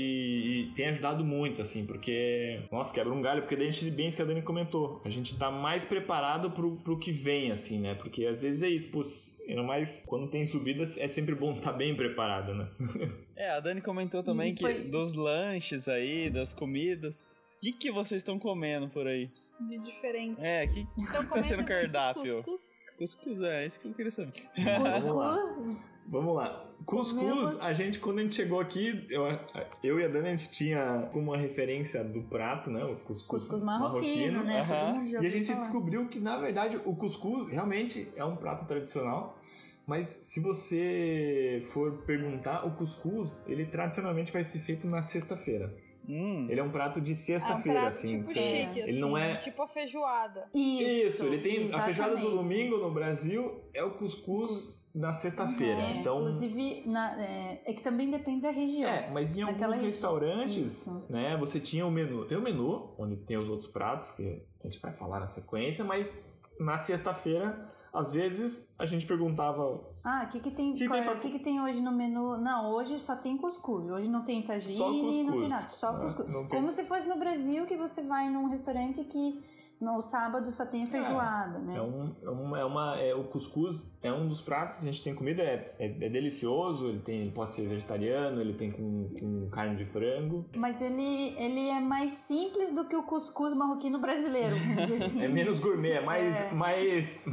e, tem ajudado muito, assim, porque. Nossa, quebra um galho, porque daí a gente, bem isso que a Dani comentou. A gente tá mais preparado pro, pro que vem, assim, né? Porque às vezes é isso, putz, Ainda mais quando tem subidas, é sempre bom estar bem preparado, né? É, a Dani comentou também E que foi- dos lanches aí, das comidas. O que, que vocês estão comendo por aí? De diferente. É, que Então, tá sendo cardápio? cuscuz. Cuscuz, é isso que eu queria saber. Cuscuz. Vamos lá. Cuscuz, a gente, quando a gente chegou aqui, eu, eu e a Dani, a gente tinha como uma referência do prato, né? O cuscuz, Cuscuz marroquino, né? Mundo já E a gente falar. descobriu que, na verdade, o cuscuz realmente é um prato tradicional. Mas se você for perguntar, o cuscuz, ele tradicionalmente vai ser feito na sexta-feira. Hum, Ele é um prato de É um sexta-feira, assim. tipo chique, ele assim. não é Tipo a feijoada. Isso, Isso, ele tem a feijoada do exatamente. domingo no Brasil é o cuscuz na sexta-feira. É, então, Inclusive, na- é, é que também depende da região. é, mas em alguns região. restaurantes, Isso. né, você tinha o menu, tem o menu onde tem os outros pratos que a gente vai falar na sequência, mas na sexta-feira, às vezes a gente perguntava Ah, o que, que tem? Que qual tem é- pra- que, que tem hoje no menu? Não, hoje só tem cuscuz. Hoje não tem tagine, não tem nada, só né? cuscuz. Como se fosse no Brasil que você vai num restaurante que no sábado só tem feijoada, né? É, um, é, um, é uma. É, o cuscuz é um dos pratos que a gente tem comida, é, é, é delicioso, ele, tem, ele pode ser vegetariano, ele tem com, com carne de frango. Mas ele, ele é mais simples do que o cuscuz marroquino brasileiro, vamos dizer assim. É menos gourmet, é mais. É. mais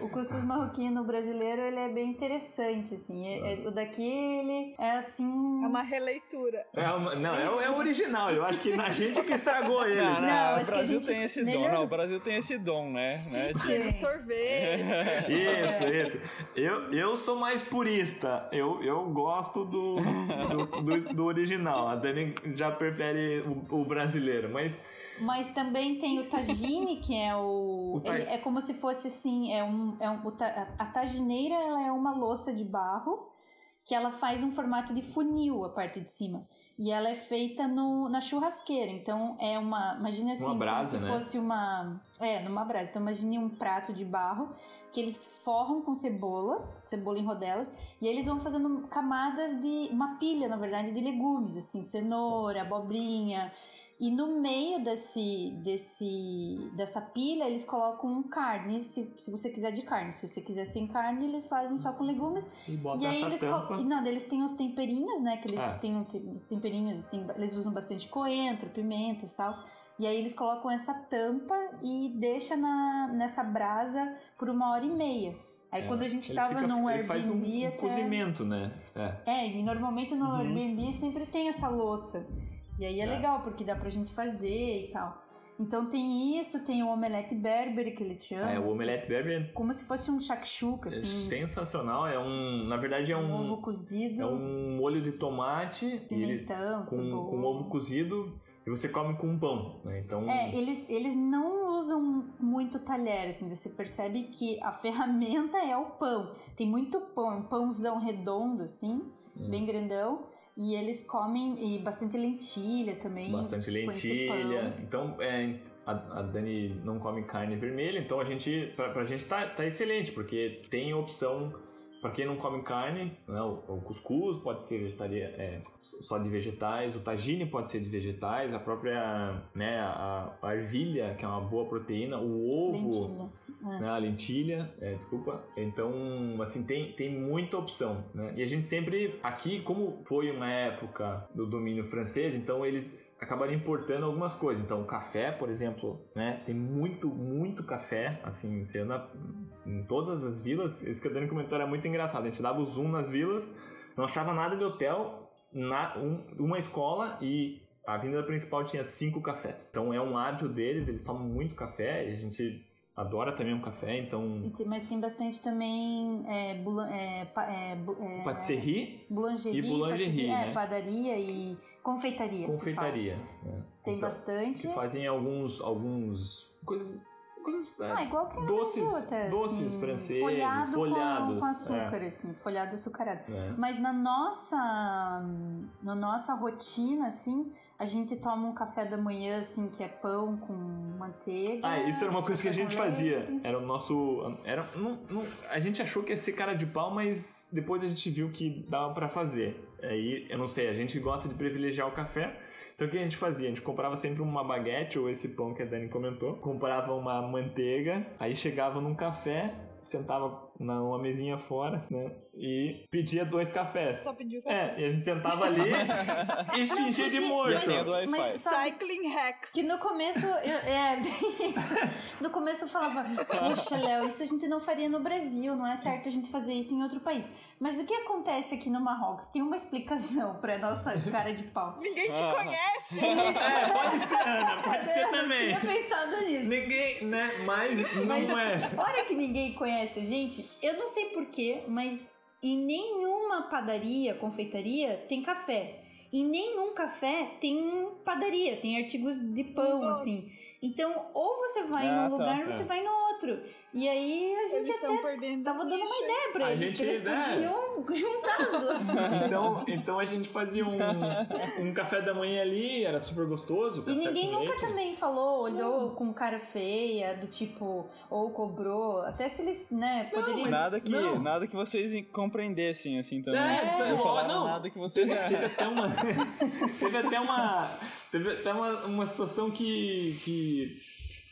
O cuscuz marroquino brasileiro, ele é bem interessante, assim. É- é- o daqui, ele é assim... É uma releitura. é uma- não, é, o- é o original. Eu acho que na gente que estragou ele. Não, o acho que a Brasil gente tem esse dom. Não, o Brasil tem esse dom, né? né de- sorvete. Isso, isso. Eu, eu sou mais purista. Eu, eu gosto do, do, do- do original. A Dani já prefere o, o brasileiro, mas Mas também tem o tagine, que é o... O ta- ele é como se fosse, assim, é um... É um a tagineira, ela é uma louça de barro que ela faz um formato de funil, a parte de cima. E ela é feita no, na churrasqueira. Então, é uma... Imagina assim, Uma brasa, como se né? fosse uma... É, numa brasa. Então, imagine um prato de barro que eles forram com cebola, cebola em rodelas, e aí eles vão fazendo camadas de... Uma pilha, na verdade, de legumes, assim, cenoura, abobrinha... E no meio desse, desse, dessa pilha, eles colocam carne, se, se você quiser de carne. Se você quiser sem carne, eles fazem só com legumes. e bota e aí essa eles, tampa. Não, eles têm os temperinhos, né? Que eles Ah. têm os temperinhos, tem- eles usam bastante coentro, pimenta, sal. E aí eles colocam essa tampa e deixa na, nessa brasa por uma hora e meia. Aí É, quando a gente ele tava fica- num ele faz um, Airbnb um até... cozimento, né? É. É, e normalmente no Uhum. Airbnb sempre tem essa louça. E aí é, É. legal, porque dá pra gente fazer e tal. Então tem isso, tem o omelete berber, que eles chamam. É, o omelete berber Como se fosse um shakshuka, é assim. sensacional. É um, na verdade é um um, ovo cozido, é um molho de tomate e ele, pimentão, com, com ovo cozido e você come com pão, né? Então É, eles, eles não usam muito talher, assim, você percebe que a ferramenta é o pão. Tem muito pão, um pãozão redondo, assim, Hum. bem grandão. E eles comem e bastante lentilha também. bastante lentilha. Então, é, a, a Dani não come carne vermelha, então a gente, pra, pra gente tá, tá excelente, porque tem opção Pra quem não come carne, né, o, o cuscuz pode ser vegetaria, é, só de vegetais, o tagine pode ser de vegetais, a própria né, a, a ervilha, que é uma boa proteína, o ovo, Lentilha. É. né, a lentilha, é, desculpa. Então, assim, tem, tem muita opção, né? E a gente sempre, aqui, como foi uma época do domínio francês, então eles acabaram importando algumas coisas. Então, café, por exemplo, né? Tem muito, muito café, assim, você anda em todas as vilas. Esse que a Dani comentou era muito engraçado. A gente dava o zoom nas vilas, não achava nada de hotel, na, um- uma escola e a avenida principal tinha cinco cafés. Então, é um hábito deles, eles tomam muito café e a gente adora também um café, então... Tem- mas tem bastante também é, bulan- é, é, é, Patisserie, boulangerie, E boulangerie, patisserie, né? é, padaria e confeitaria. confeitaria. fala. Tem Então, bastante. Que fazem alguns, alguns coisas, coisas é, Ah, igual que doces, Brasil até, doces assim, franceses, folhado, folhados, com, com açúcar, é. assim, folhado açucarado. É. Mas na nossa, na nossa rotina, assim, a gente toma um café da manhã, assim, que é pão com manteiga. Ah, isso era uma coisa que a gente fazia. leite. Era o nosso. Era, não, não- a gente achou que ia ser cara de pau, mas depois a gente viu que dava pra fazer. Aí, eu não sei, a gente gosta de privilegiar o café. Então o que a gente fazia? A gente comprava sempre uma baguete ou esse pão que a Dani comentou. Comprava uma manteiga, aí chegava num café, sentava numa mesinha fora, né? E pedia dois cafés. Só pediu café. É, e a gente sentava ali e fingia de morto. Mas sabe Cycling hacks. que no começo, eu, é, isso. no começo eu falava, poxa, Léo, isso a gente não faria no Brasil, não é certo a gente fazer isso em outro país. Mas o que acontece aqui no Marrocos? Tem uma explicação pra nossa cara de pau. Ninguém te Ah. conhece. É, pode ser, Ana, pode ser Eu também. tinha pensado nisso. Ninguém, né? Mas não Mas é. fora que ninguém conhece a gente, eu não sei porquê, mas em nenhuma padaria, confeitaria, tem café. Em nenhum café tem padaria, tem artigos de pão, Nossa. assim. Então, ou você vai Ah, num tá, lugar é. você vai no E aí a gente Eles até perdendo tava dando uma ideia pra A eles, gente- que eles é. podiam juntar as duas. Então, então a gente fazia um, um café da manhã ali, era super gostoso. E ninguém nunca leite. também falou, olhou com cara feia, do tipo, ou cobrou. Até se eles, né, poderiam. Nada que, Não. nada que vocês compreendessem, assim, também. É, não então, falaram não. nada que vocês... Teve, teve até uma. teve até uma. Teve até uma, uma situação que. que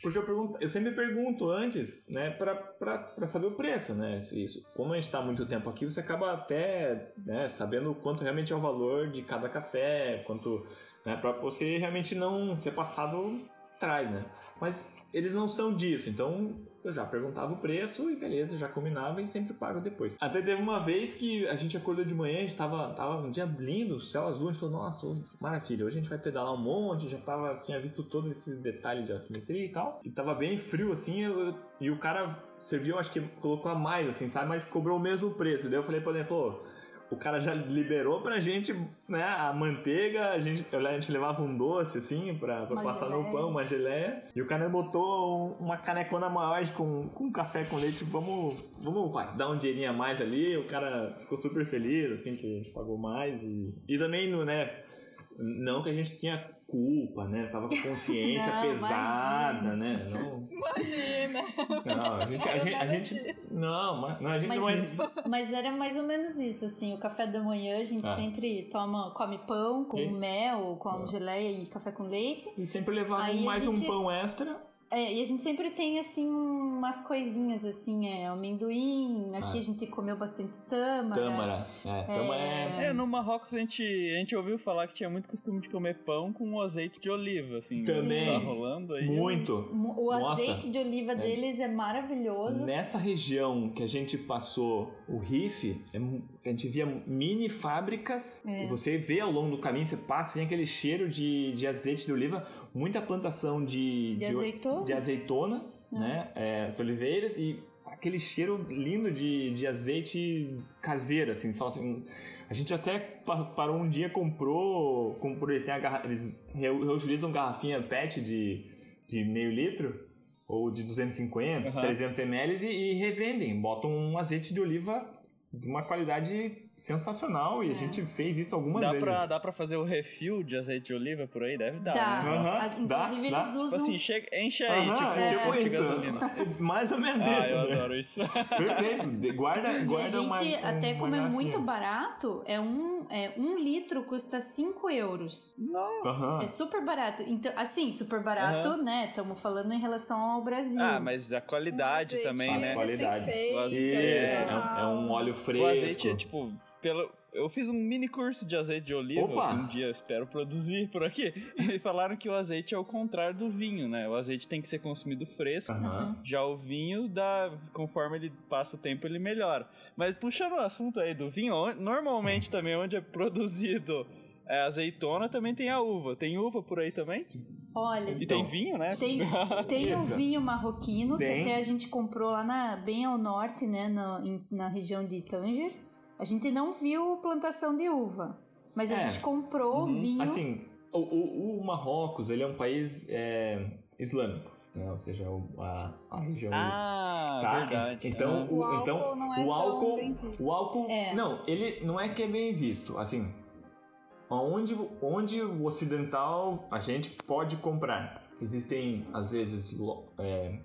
porque eu, pergunto, eu sempre pergunto antes, né, pra saber o preço, né? Isso. Como a gente tá há muito tempo aqui, você acaba até né, sabendo quanto realmente é o valor de cada café, quanto. Né, pra você realmente não ser passado atrás, né? Mas eles não são disso, então eu já perguntava o preço e beleza, já combinava e sempre pago depois. Até teve uma vez que a gente acordou de manhã, a gente tava, tava um dia lindo, céu azul, a gente falou, nossa, maravilha, hoje a gente vai pedalar um monte, já tava, tinha visto todos esses detalhes de altimetria e tal, e tava bem frio assim, eu- e o cara serviu, acho que colocou a mais, assim, sabe, mas cobrou o mesmo preço. Daí eu falei pra ele, falou, o cara já liberou pra gente, né, a manteiga, a gente, a gente levava um doce, assim, pra, pra passar no geleia. pão, uma geleia, e o cara botou um- uma canecona maior com, com café com leite, vamos, vamos vai, dar um dinheirinho a mais ali, o cara ficou super feliz, assim, que a gente pagou mais, e, e também, no, né, não que a gente tinha culpa, né, tava com consciência Não, pesada, imagina. né, não... Imagina. Não, a gente, a gente, a gente não, mas- não, a gente Mas- não é. Mas era mais ou menos isso, assim, o café da manhã a gente Ah. sempre toma, come pão com E- mel, com Ah. geleia e café com leite. E sempre levava Aí mais gente- um pão extra. É, e a gente sempre tem, assim, umas coisinhas, assim, é, amendoim, aqui Ah. a gente comeu bastante tâmara. Tâmara. É, tâmara é. É, no Marrocos a gente, a gente ouviu falar que tinha muito costume de comer pão com azeite de oliva, assim. Também. Tá rolando aí. Muito. O Nossa. azeite de oliva deles é maravilhoso. Nessa região que a gente passou o Riff, é mu- a gente via mini fábricas. É. E você vê ao longo do caminho, você passa tem aquele cheiro de, de azeite de oliva, muita plantação de, De o- azeitona. de azeitona, né? É, as oliveiras e aquele cheiro lindo de, de azeite caseiro, assim. Você fala assim. A gente até pa- parou um dia, comprou. comprou assim, a garra- eles reu- reutilizam garrafinha PET de, de meio litro. Ou de 250, Aham. 300 ml e, e revendem. Botam um azeite de oliva de uma qualidade sensacional. E a gente fez isso algumas Dá vezes. pra, dá pra fazer o refil de azeite de oliva por aí? Deve dar, Dá. né? Aham, A- dá, Inclusive, dá. eles Tipo usam. assim, chega, enche aí, Aham, tipo, é tipo posto de isso. gasolina. Mais ou menos Ah, isso. eu né? adoro isso. Perfeito. De- Guarda, E a guarda gente, uma, até uma como é muito barato, é um, é um litro custa 5 euros. Aham. É super barato. Então, assim, super barato, né? Estamos falando em relação ao Brasil. Ah, mas a qualidade também, né? Qualidade. recém-feito, O Isso, azeite. é, um- é um óleo fresco. O azeite é tipo, pelo. Eu fiz um mini curso de azeite de oliva, Opa! que um dia eu espero produzir por aqui. E falaram que o azeite é o contrário do vinho, né? O azeite tem que ser consumido fresco. Aham. Já o vinho, dá, conforme ele passa o tempo, ele melhora. Mas puxando o assunto aí do vinho, normalmente também onde é produzido é, azeitona, também tem a uva. Tem uva por aí também? Olha, E Então, tem vinho, né? tem, tem o vinho marroquino, que Tem. até a gente comprou lá na, bem ao norte, né? Na região de Tanger. A gente não viu plantação de uva. Mas a É. gente comprou o vinho. Assim, o, o, o Marrocos, ele é um país é, islâmico, né? Ou seja, o- a, a região... Ah, Tá? verdade. Então, Ah. O o, álcool então, não é o tão álcool, bem visto. o álcool, É. não, ele não é que é bem visto, assim, onde, onde o ocidental a gente pode comprar. Existem às vezes lo- é,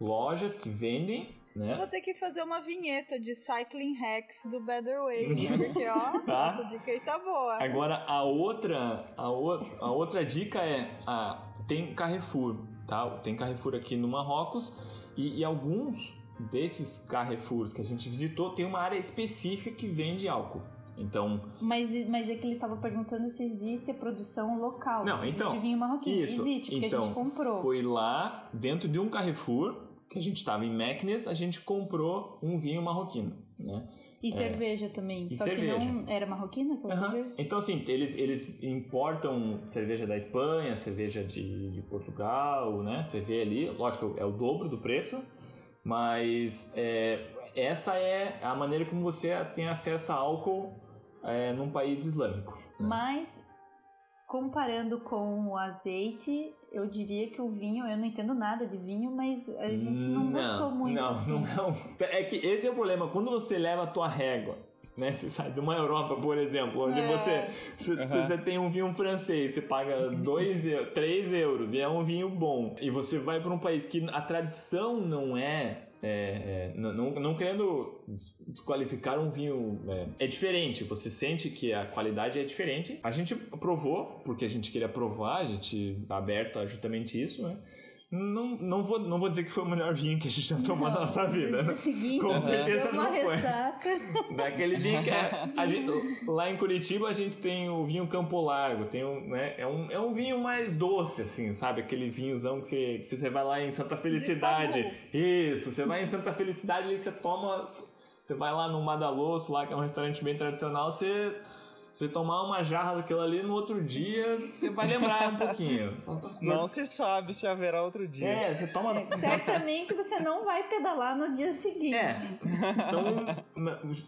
lojas que vendem, né? Vou ter que fazer uma vinheta de Cycling Hacks do Better Way, porque ó, Tá. essa dica aí tá boa. Agora a outra, a, o, a outra dica é, ah, tem Carrefour, tá? Tem Carrefour aqui no Marrocos e, e alguns desses Carrefours que a gente visitou, tem uma área específica que vende álcool. Então, Mas, mas é que ele estava perguntando se existe a produção local. Não, se então, existe vinho marroquino. isso. Existe, porque então, a gente comprou. Foi lá, dentro de um Carrefour, que a gente estava em Meknes, a gente comprou um vinho marroquino, né? E cerveja também. Só cerveja. que não era marroquina aquela Aham. cerveja? Então, assim, eles, eles importam cerveja da Espanha, cerveja de, de Portugal, né? Você vê ali, lógico, é o dobro do preço, mas é, essa é a maneira como você tem acesso a álcool é, num país islâmico. né? Mas, comparando com o azeite, eu diria que o vinho, eu não entendo nada de vinho, mas a gente não, gostou muito. Não, assim. não, não. É que esse é o problema. Quando você leva a tua régua, né? Você sai de uma Europa, por exemplo, onde É. você, se, se Aham. você tem um vinho francês, você paga 2, 3 euros e é um vinho bom. E você vai para um país que a tradição não é. É, é, não, não, querendo desqualificar um vinho. É, é diferente, você sente que a qualidade é diferente. A gente provou, porque a gente queria provar, a gente tá aberto a justamente isso, né? Não, não, vou, não vou dizer que foi o melhor vinho que a gente já tomou na nossa vida. No dia seguinte, Com certeza não foi. ressaca. Daquele vinho que é, a gente- lá em Curitiba a gente tem o vinho Campo Largo, tem um, né, é, um, é um vinho mais doce, assim, sabe? Aquele vinhozão que você, que você vai lá em Santa Felicidade. Isso, você vai em Santa Felicidade e você toma. Você vai lá no Madalosso, lá que é um restaurante bem tradicional, você. Você tomar uma jarra daquilo ali no outro dia, você vai lembrar um pouquinho. Não se sabe se haverá outro dia. É, você toma. Certamente você não vai pedalar no dia seguinte. É. Então,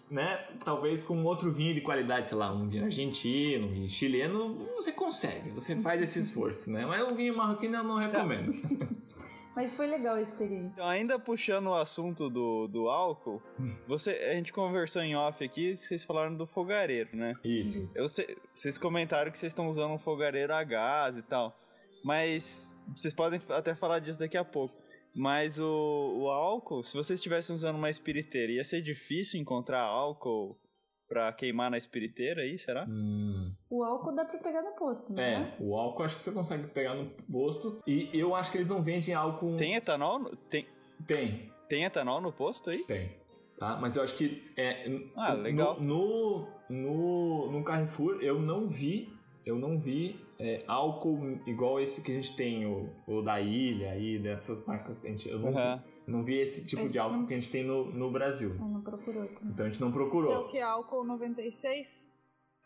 né, talvez com outro vinho de qualidade, sei lá, um vinho argentino, um vinho chileno, você consegue, você faz esse esforço, né? Mas um vinho marroquino eu não recomendo. Mas foi legal a experiência. Então, ainda puxando o assunto do, do álcool, você, a gente conversou em off aqui, vocês falaram do fogareiro, né? Isso. Eu sei- vocês comentaram que vocês estão usando um fogareiro a gás e tal, mas vocês podem até falar disso daqui a pouco. Mas o, o álcool, se vocês estivessem usando uma espiriteira, ia ser difícil encontrar álcool pra queimar na espiriteira aí, será? Hum, O álcool dá pra pegar no posto, né? é, o álcool acho que você consegue pegar no posto. E eu acho que eles não vendem álcool. Tem etanol? no- Tem, Tem, tem etanol no posto aí? tem. Tá? Mas eu acho que é, Ah, legal. No, no, no Carrefour eu não vi, eu não vi é, álcool igual esse que a gente tem, o, o da ilha aí, dessas marcas. A gente, eu não, Aham. vi, não vi esse tipo de álcool não- que a gente tem no, no Brasil. Ah, não procurou também. Então a gente não Que é o procurou. que? Álcool 96?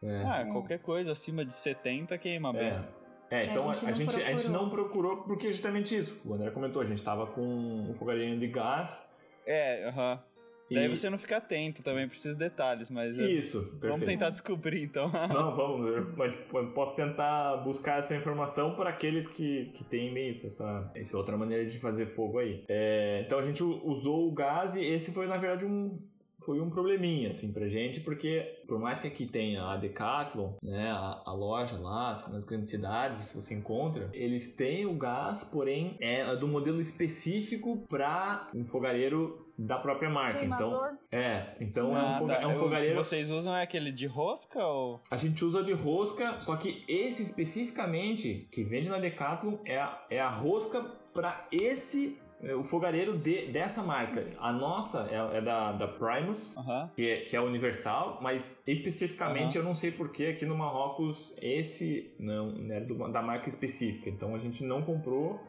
É. Ah, qualquer coisa acima de 70 queima bem. É. É, então A gente a não gente, a gente procurou. não procurou porque é justamente isso. O André comentou, a gente tava com um fogarinho de gás. É, aham. E... Daí você não fica atento também pra esses detalhes, mas é- Isso, perfeito. vamos tentar descobrir então. Não, vamos. Eu, posso tentar buscar essa informação para aqueles que, que têm isso, essa, essa outra maneira de fazer fogo aí. É, então a gente usou o gás e esse foi, na verdade, um. Foi um probleminha, assim, pra gente, porque por mais que aqui tenha a Decathlon, né, a, a loja lá, assim, nas grandes cidades, se você encontra, eles têm o gás, porém é do modelo específico para um fogareiro da própria marca. Queimador? Então, é, então é um, Ah, foga- tá. é um O fogareiro que vocês usam é aquele de rosca ou. a gente usa de rosca, só que esse especificamente que vende na Decathlon é a, é a rosca para esse é, o fogareiro de, dessa marca. A nossa é, é da, da Primus, que é, que é universal, mas especificamente eu não sei porque aqui no Marrocos esse não era do- da marca específica. Então a gente não comprou.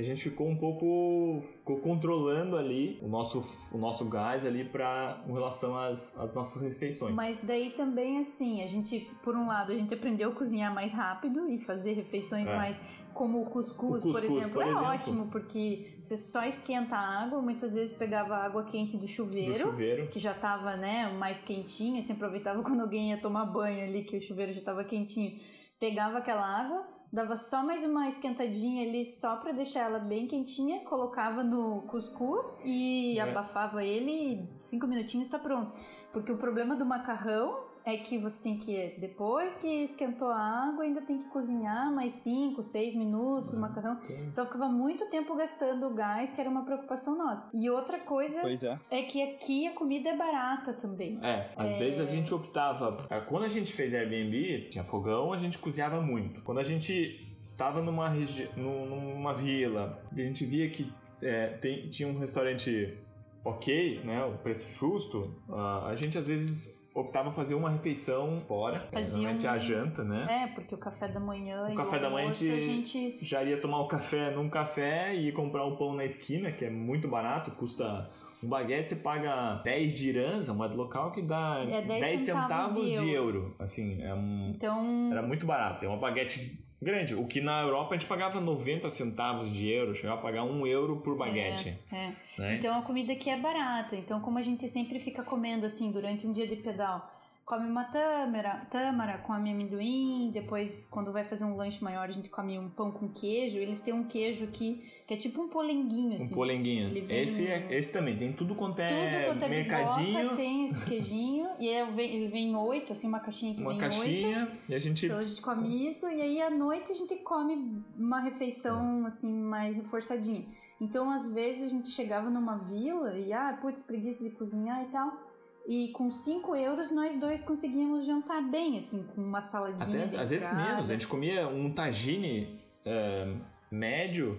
A gente ficou um pouco ficou controlando ali o nosso, o nosso gás ali para com relação às, às nossas refeições. Mas daí também, assim, a gente, por um lado, a gente aprendeu a cozinhar mais rápido e fazer refeições É. mais como o cuscuz, O cuscuz, por exemplo. por é exemplo. ótimo, porque você só esquenta a água, muitas vezes pegava a água quente do do chuveiro. chuveiro. que já tava, né, mais quentinha, assim, aproveitava quando alguém ia tomar banho ali, que o chuveiro já tava quentinho, pegava aquela água, dava só mais uma esquentadinha ali, só pra deixar ela bem quentinha, colocava no cuscuz e É. abafava ele e cinco minutinhos tá pronto. Porque o problema do macarrão é que você tem que, depois que esquentou a água, ainda tem que cozinhar mais 5, 6 minutos o macarrão. Então ficava muito tempo gastando o gás, que era uma preocupação nossa. E outra coisa é. é que aqui a comida é barata também. É, às vezes a gente optava. é, Quando a gente fez Airbnb, tinha fogão, a gente cozinhava muito. Quando a gente estava numa região, numa vila, a gente via que é, tem- tinha um restaurante ok, né, o preço justo, uh, a gente às vezes optava fazer uma refeição fora, Fazia normalmente um- a janta, né? É, porque o café da manhã O e café o da manhã a gente-. Já iria tomar o café num café e comprar um pão na esquina, que é muito barato, custa um baguete, você paga 10 dirhams, a moeda local, que dá É 10 10 centavos centavos de de euro. Assim, é um, Então, era muito barato. É uma baguete grande. O que na Europa a gente pagava 90 centavos de euro, chegava a pagar 1 euro por baguete. é. Né? Então a comida aqui é barata. Então, como a gente sempre fica comendo assim durante um dia de pedal, come uma tâmara, tâmara come amendoim, depois quando vai fazer um lanche maior a gente come um pão com queijo. Eles têm um queijo aqui que é tipo um polenguinho assim. um polenguinho. Esse, é, esse também, tem tudo quanto Tudo é quanto é mercadinho, biboca tem esse queijinho e ele vem, ele vem em oito, assim, uma caixinha que uma vem em oito. caixinha, e a gente Então a gente come isso e aí à noite a gente come uma refeição assim mais reforçadinha. Então às vezes a gente chegava numa vila e ah, putz, preguiça de cozinhar e tal. E com 5 euros nós dois conseguíamos jantar bem, assim, com uma saladinha. Até, de às vezes menos. A gente comia um tagine é, médio,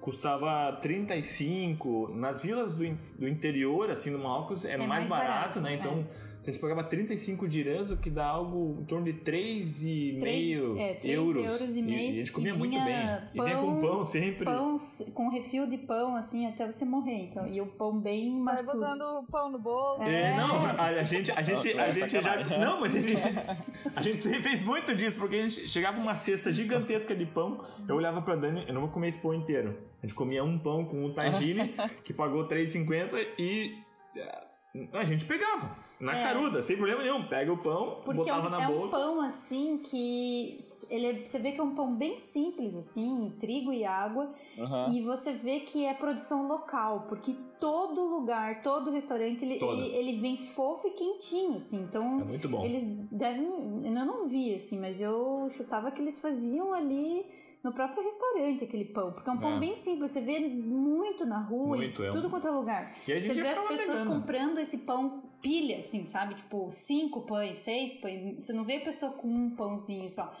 custava 35. Nas vilas do, in- do interior, assim, no Marrocos, é, É mais, mais barato, barato, né? é. Se a gente pagava 35 dirhams, o que dá algo em torno de 3,5 Três- é, três euros. euros e meio. a gente comia E muito bem. e vinha com pão- pão sempre. Pão com refil de pão, assim, até você morrer. Então, e o pão bem Vai maçudo. botando pão no bolso. É, não, a, a gente, a gente, a Nossa, gente já. Não, mas a gente, a gente sempre fez muito disso, porque a gente chegava uma cesta gigantesca de pão, eu olhava pra Dani, eu não vou comer esse pão inteiro. A gente comia um pão com um tagine, que pagou R$3,50 e eh, a gente pegava. Na É. caruda, sem problema nenhum. Pega o pão, Porque é botava um, na é um bolsa. pão assim que ele é- você vê que é um pão bem simples assim, trigo e água, Aham. e você vê que é produção local, porque todo lugar, todo restaurante ele, ele, ele vem fofo e quentinho assim. É Então muito bom. eles devem, eu não vi assim, mas eu chutava que eles faziam ali no próprio restaurante aquele pão, porque é um pão É. bem simples, você vê muito na rua, Muito, em é um- tudo quanto é lugar. E Você vê as pessoas pegando. comprando esse pão pilha, assim, sabe? Tipo, cinco pães, seis pães. Você não vê a pessoa com um pãozinho só.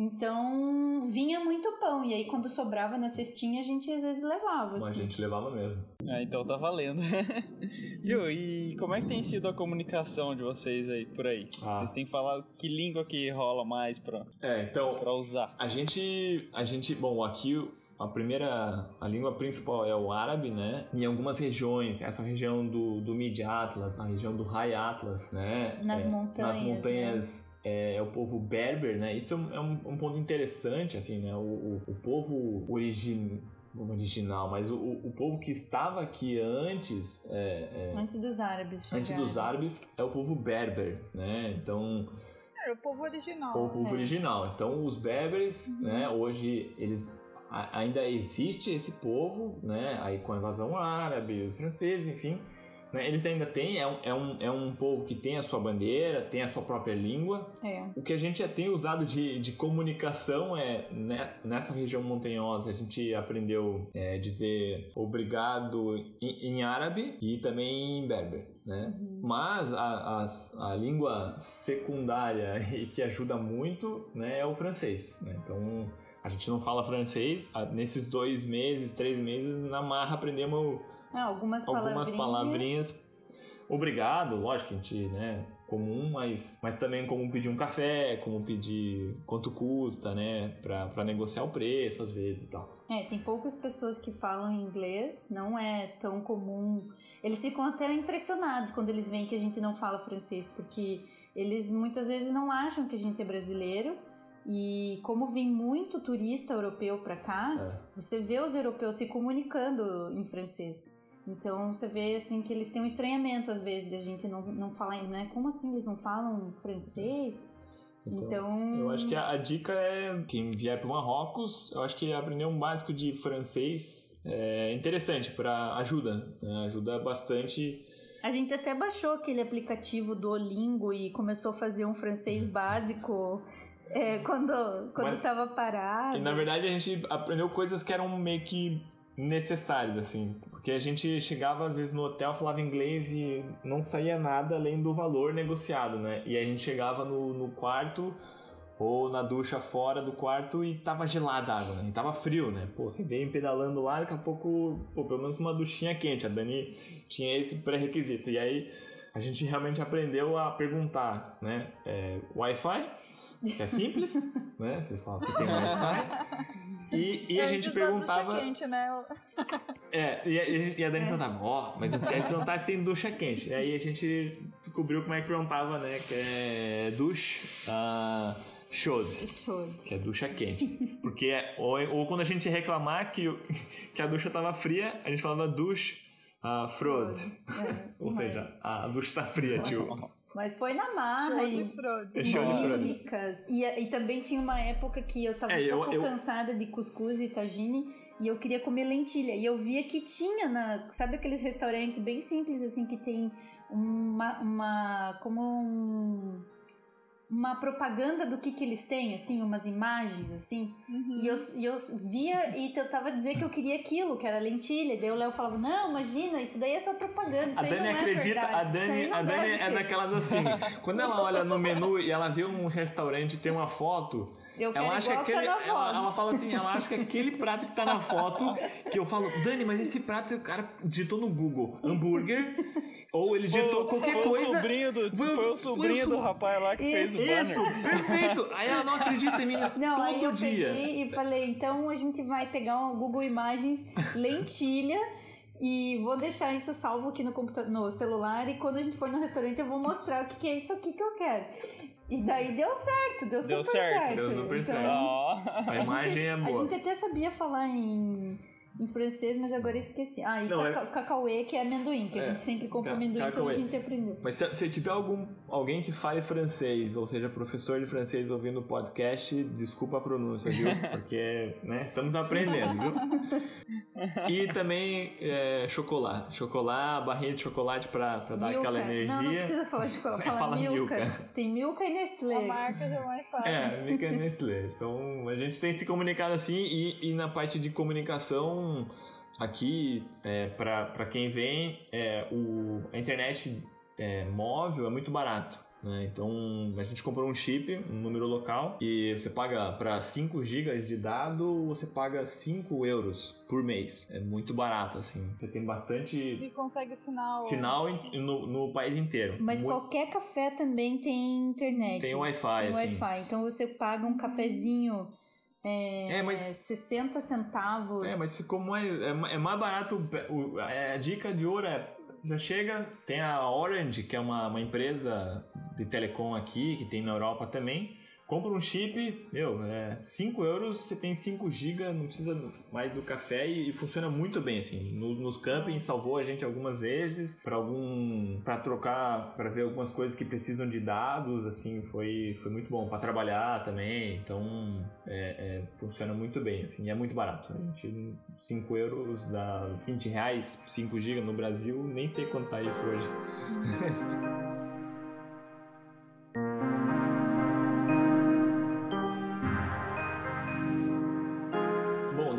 Então, vinha muito pão. E aí, quando sobrava na cestinha, a gente às vezes levava. Mas a Assim. gente levava mesmo. Ah, então tá valendo. Viu? E como é que tem sido a comunicação de vocês aí, por aí? Ah. Vocês têm falado que língua que rola mais pra, É, então, pra usar? A gente, a gente, bom, aqui a primeira, a língua principal é o árabe, né? Em algumas regiões, essa região do, do Mid Atlas, a região do High Atlas, né? Nas É, montanhas, Nas montanhas é, é o povo berber, né? Isso é um, é um- um ponto interessante, assim, né? O, o, o povo origin, não original, mas o, o, povo que estava aqui antes, é, é, Antes dos árabes antes chegarem. dos árabes, é o povo berber, né? Então, É, o povo original. o povo É. original. Então, os berberes, né, hoje eles a- ainda existe esse povo, né, aí com a invasão árabe, os franceses, enfim, né, eles ainda têm, é um, é, um, é um povo que tem a sua bandeira, tem a sua própria língua. É. O que a gente já tem usado de, de comunicação é, né, nessa região montanhosa, a gente aprendeu é, dizer obrigado em, em árabe e também em berber, né? Mas a, as- a língua secundária e que ajuda muito né, é o francês. né? Então a gente não fala francês. Nesses dois meses, três meses, na marra aprendemos Ah, algumas algumas palavrinhas. palavrinhas. Obrigado, lógico que a gente, né? Comum, mas, mas também como pedir um café, como pedir quanto custa, né? Pra, pra negociar o preço às vezes e tal. É, tem poucas pessoas que falam inglês, não é tão comum. Eles ficam até impressionados quando eles veem que a gente não fala francês, porque eles muitas vezes não acham que a gente é brasileiro. E como vem muito turista europeu pra cá, É. você vê os europeus se comunicando em francês. Então você vê assim que eles têm um estranhamento às vezes da gente não, não falar, né? Como assim eles não falam francês? Então, Eu acho que a, a dica é quem vier para Marrocos, eu acho que aprender um básico de francês é interessante para ajuda, né? ajuda bastante. A gente até baixou aquele aplicativo do Olingo e começou a fazer um francês básico é, quando, quando Mas- tava parado. E na verdade a gente aprendeu coisas que eram meio que necessárias, assim. Porque a gente chegava às vezes no hotel, falava inglês e não saía nada além do valor negociado, né? E a gente chegava no, no quarto, ou na ducha fora do quarto e tava gelada a água, né? E tava frio, né? Pô, você veio pedalando lá, daqui a pouco, pô, pelo menos uma duchinha quente. A Dani tinha esse pré-requisito. E aí a gente realmente aprendeu a perguntar, né? É, Wi-Fi, que é simples, né? Você fala, você tem Wi-Fi? E, e a gente perguntava. ducha quente, né? É, e, a- e a Dani perguntava, ó, mas não esquece de perguntar se tem ducha quente. E aí a gente descobriu como é que perguntava, né? Que é duche uh, chaude, Show. que é ducha quente. Porque, é- ou, ou quando a gente reclamar que, que a ducha tava fria, a gente falava duche uh, fraude. É, Ou seja, a ducha tá fria, tio. Mas foi na marra Show e. É show mímicas. E, e também tinha uma época que eu tava É, um eu- pouco eu- cansada de cuscuz e tagine e eu queria comer lentilha. E eu via que tinha na. Sabe aqueles restaurantes bem simples, assim, que tem uma. uma como um. Uma propaganda do que, que eles têm, assim, umas imagens, assim. Uhum. E eu, e eu via e tentava dizer que eu queria aquilo, que era lentilha. E daí o Léo falava: Não, imagina, isso daí é só propaganda. Isso A aí Dani não é acredita, verdade. a Dani, a Dani é ter." daquelas assim. Quando ela olha no menu e ela vê um restaurante e tem uma foto, Eu ela acha que aquele. tá Ela, foto. ela fala assim, ela acha que aquele prato que tá na foto, que eu falo, Dani, mas esse prato o cara digitou no Google hambúrguer, ou ele digitou qualquer foi coisa. O sobrinho do, Foi o- foi, foi o sobrinho o do so- rapaz lá que fez o banner. Isso, perfeito! Aí ela não acredita em mim Não, todo aí eu dia. peguei e falei, então a gente vai pegar um Google Imagens lentilha e vou deixar isso salvo aqui no computador, no celular e quando a gente for no restaurante eu vou mostrar o que, que é isso aqui que eu quero. E daí deu certo, deu, Deu super certo, certo. deu super Então, certo. A A imagem gente, é a boa. gente até sabia falar em, em francês, mas agora esqueci. Ah, e Não, é- caca- cacauê, que é amendoim, que a É, gente sempre compra amendoim, então a cacauê. gente aprendeu. Mas se, se tiver algum, alguém que fale francês, ou seja, professor de francês ouvindo o podcast, desculpa a pronúncia, viu? Porque, né, estamos aprendendo, viu? E também é, chocolate. Chocolate, barrinha de chocolate pra, pra dar aquela energia. Não, não precisa falar de chocolate, fala, Fala Milka. Milka. Tem Milka e Nestlé. A marca já é mais fácil. É, Mica e Nestlé. Então a gente tem se comunicado assim e, e na parte de comunicação aqui, é, para quem vem, é, o, a internet é, móvel é muito barato. Né? Então a gente comprou um chip, um número local, e você paga para 5 GB de dado, você paga 5 euros por mês. É muito barato, assim. Você tem bastante E consegue sinal. sinal no, no país inteiro. Mas Muito- qualquer café também tem internet. tem Wi-Fi, Tem assim. Wi-Fi. Então você paga um cafezinho é, É, mas 60 centavos. É, mas como é, é, ma- é mais barato, o- a, a dica de ouro é, já chega, tem a Orange, que é uma, uma empresa de telecom aqui, que tem na Europa também, compra um chip, meu, é 5 euros, você tem 5 GB, não precisa mais do café e, e funciona muito bem, assim, No- nos campings salvou a gente algumas vezes, para algum, para trocar, para ver algumas coisas que precisam de dados, assim, foi, foi muito bom, para trabalhar também, então é, é, funciona muito bem, assim, e é muito barato. A gente, 5 euros dá 20 reais, 5 GB no Brasil, nem sei quanto tá isso hoje.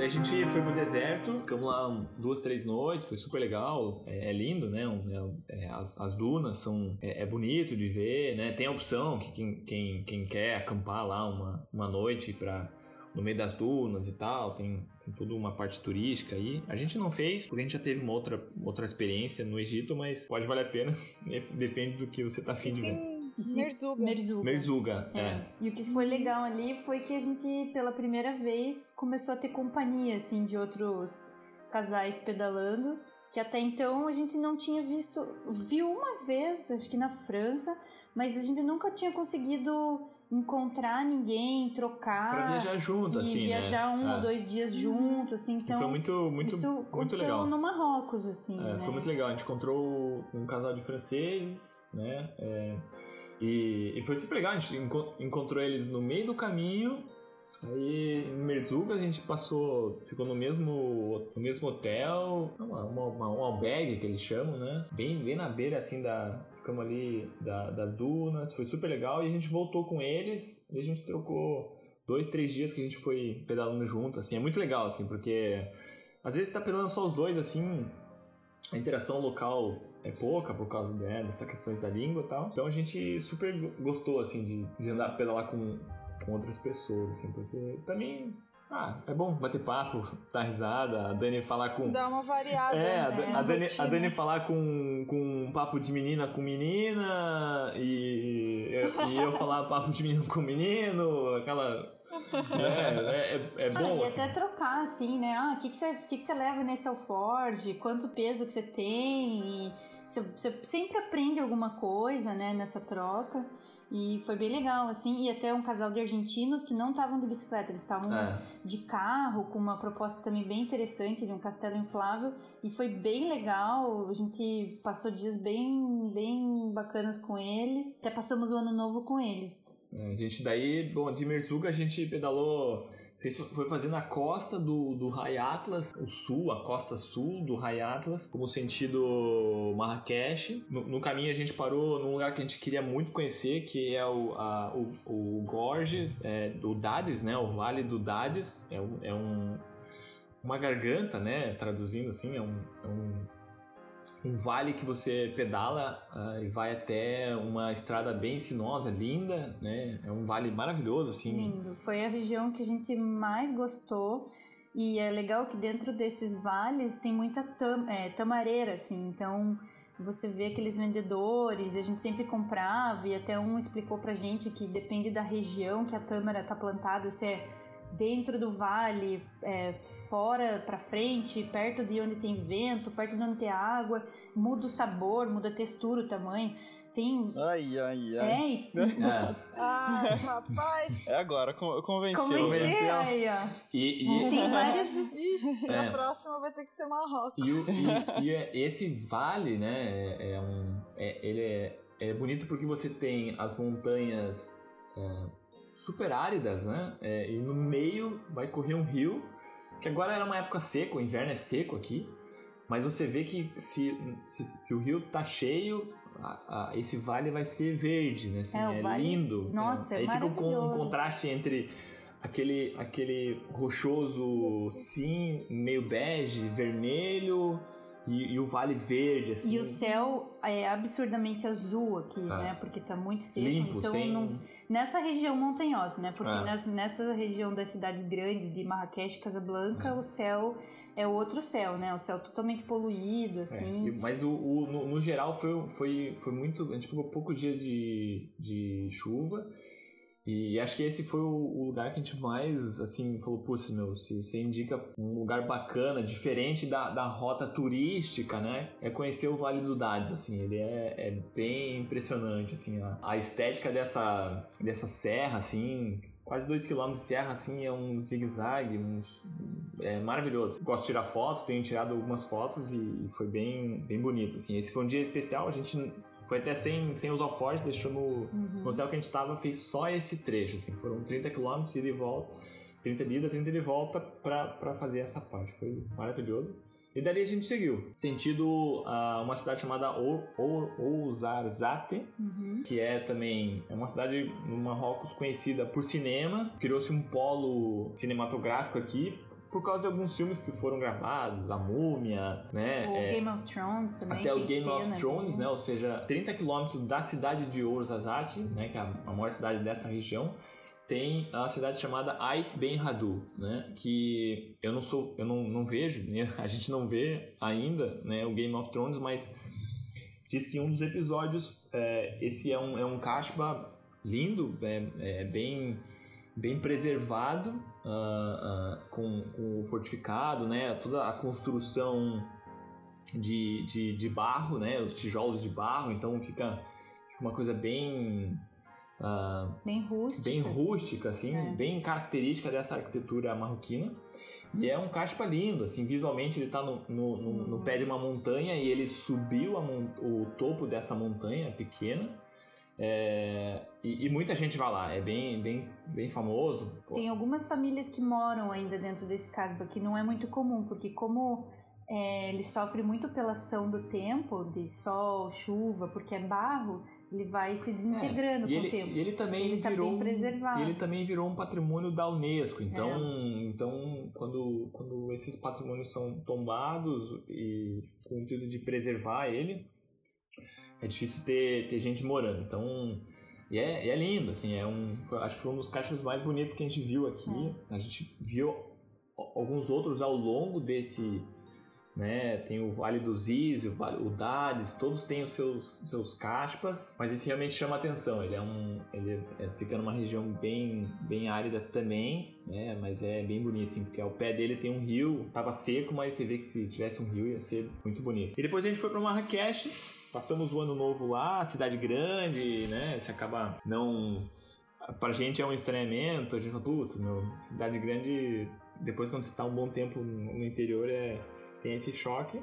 a gente foi pro deserto, ficamos lá duas, três noites, foi super legal, é, é lindo, né? Um, é- é, as, as dunas são, é, é bonito de ver, né? Tem a opção que quem, quem, quem quer acampar lá uma, uma noite pra, no meio das dunas e tal, tem, tem toda uma parte turística aí. A gente não fez, porque a gente já teve uma outra, outra experiência no Egito, mas pode valer a pena, depende do que você tá afim de ver. Merzuga. Merzuga. Merzuga, É. é. E o que foi legal ali foi que a gente, pela primeira vez, começou a ter companhia, assim, de outros casais pedalando, que até então a gente não tinha visto. Viu uma vez, acho que na França, mas a gente nunca tinha conseguido encontrar ninguém, trocar. Pra viajar junto, e assim, viajar né? um É. ou dois dias junto, assim, então. foi muito, muito, isso muito aconteceu legal. no Marrocos, assim. É, né? Foi muito legal. A gente encontrou um casal de franceses, né? É, e, e foi super legal. A gente enco- encontrou eles no meio do caminho. Aí em Merzuga a gente passou, ficou no mesmo, no mesmo hotel, uma, uma, uma- um albergue que eles chamam, né? Bem, bem na beira assim da. Ficamos ali da, das dunas, foi super legal. E a gente voltou com eles e a gente trocou dois, três dias que a gente foi pedalando junto, assim. É muito legal, assim, porque às vezes tá pedalando só os dois, assim, a interação local é pouca por causa né, dessa questões da língua e tal. Então a gente super go- gostou, assim, de, de andar pedalar com, com outras pessoas, assim, porque também ah, é bom bater papo, dar risada, a Dani falar com. Dá uma variada. É, a, né, a Dani, a. Dani falar com, com um papo de menina com menina e, e eu falar papo de menino com menino, aquela. É, é, é Ah, bom. e assim. até trocar, assim, né? Ah, o que, que, você, que, que você leva nesse alforge? Quanto peso que você tem? Você, você sempre aprende alguma coisa, né, nessa troca. E foi bem legal, assim. E até um casal de argentinos que não estavam de bicicleta, eles estavam É. de carro, com uma proposta também bem interessante de um castelo inflável. E foi bem legal. A gente passou dias bem, bem bacanas com eles. Até passamos o ano novo com eles. É, A gente daí, bom, de Merzuga a gente pedalou, fez- foi fazendo a costa do, do High Atlas, o sul, a costa sul do High Atlas, como sentido Marrakech. No, no caminho a gente parou num lugar que a gente queria muito conhecer, que é o, a, o, o Gorges, é, do Dades, né, o Vale do Dades, é, um, é um- uma garganta, né, traduzindo assim, é um, é um um vale que você pedala ah, e vai até uma estrada bem sinuosa, linda, né? É um vale maravilhoso, assim. Lindo. Foi a região que a gente mais gostou. E é legal que dentro desses vales tem muita tam, é, tamareira, assim. Então você vê aqueles vendedores, a gente sempre comprava, e até um explicou pra gente que depende da região que a tâmara tá plantada, se é dentro do vale, é, fora pra frente, perto de onde tem vento, perto de onde tem água, muda o sabor, muda a textura, o tamanho. Tem. Ai, ai, ai. É, e É. Ah, rapaz. É agora, con- convenceu. convencer convenceu. aí, ó. E, e, Tem vários. Ixi, É. a próxima vai ter que ser Marrocos. e, o- e- e é- esse vale, né? É, é um, é- ele é, é bonito porque você tem as montanhas é, super áridas, né? É, e no meio vai correr um rio, que agora era uma época seca, o inverno é seco aqui. Mas você vê que se, se, se o rio tá cheio, a- a- esse vale vai ser verde, né? Assim, É, é vale- lindo. Nossa, é Aí fica com um contraste entre aquele, aquele rochoso sim, meio bege, vermelho e, e o vale verde, assim. E o céu é absurdamente azul aqui, Ah. né? Porque tá muito seco. limpo, então, sem... não- nessa região montanhosa, né? Porque Ah. nessa, nessa região das cidades grandes de Marrakech e Casablanca, Ah. o céu é outro céu, né? O céu totalmente poluído, É, assim. e- mas o, o- no, no geral foi, foi, foi muito. A gente pegou poucos dias de, de chuva. E acho que esse foi o, lugar que a gente mais, assim, falou, putz, meu, se você indica um lugar bacana, diferente da, da rota turística, né? É conhecer o Vale do Dades, assim, ele é, é bem impressionante, assim, a, a estética dessa, dessa serra, assim, quase 2 km de serra, assim, é um zigue-zague, uns- é maravilhoso. Gosto de tirar foto, tenho tirado algumas fotos e foi bem, bem bonito, assim. Esse foi um dia especial, a gente foi até sem, sem os alforjes, deixou no, Uhum. no hotel que a gente tava, fez só esse trecho, assim. Foram 30 km ida e volta, 30 de ida, 30 de volta pra fazer essa parte. Foi maravilhoso. E dali a gente seguiu, sentido ah, uma cidade chamada Ou- Ou- Ouarzazate, Uhum. que é também é uma cidade no Marrocos conhecida por cinema. Criou-se um polo cinematográfico aqui por causa de alguns filmes que foram gravados, A Múmia, né? O é, Game of Thrones também. até o Game of Thrones, né? Ou seja, 30 quilômetros da cidade de Ouarzazate, né? Que é a maior cidade dessa região. Tem a cidade chamada Ait Ben Hadou, né? Que eu não sou, eu não, não vejo, né? a gente não vê ainda, né? O Game of Thrones, mas diz que em um dos episódios é, esse é um é um kasbah lindo, é, é bem bem preservado, ah, ah, com, com o fortificado, né? Toda a construção de, de, de barro, né? Os tijolos de barro, então fica, fica uma coisa bem ah, Bem rústica. bem rústica, assim, É. bem característica dessa arquitetura marroquina. E é um caspa lindo, assim, visualmente ele está no, no, no- no pé de uma montanha e ele subiu mon- o topo dessa montanha pequena. É, e, e muita gente vai lá, é bem, bem, bem famoso. Pô, Tem algumas famílias que moram ainda dentro desse casba, que não é muito comum, porque como é, ele sofre muito pela ação do tempo, de sol, chuva, porque é barro, ele vai se desintegrando e com ele, o tempo. e ele também Ele tá virou um- preservado. ele também virou um patrimônio da Unesco. Então, É. então quando, quando esses patrimônios são tombados e com o intuito de preservar ele, é difícil ter, ter gente morando. Então, E é, e é lindo, assim, é um, acho que foi um dos caixas mais bonitos que a gente viu aqui. A gente viu alguns outros ao longo desse, né, tem o Vale dos Is, o, vale, o Dades, todos têm os seus, seus caspas, mas esse realmente chama atenção, ele é um, ele é- fica numa região bem, bem árida também, né, mas é bem bonito, assim, porque ao pé dele tem um rio, tava seco, mas você vê que se tivesse um rio ia ser muito bonito. E depois a gente foi para Marrakech, Passamos o ano novo lá, cidade grande, né? Você acaba não. Pra gente é um estranhamento, a gente fala, putz, meu, cidade grande, depois quando você tá um bom tempo no interior, é, tem esse choque.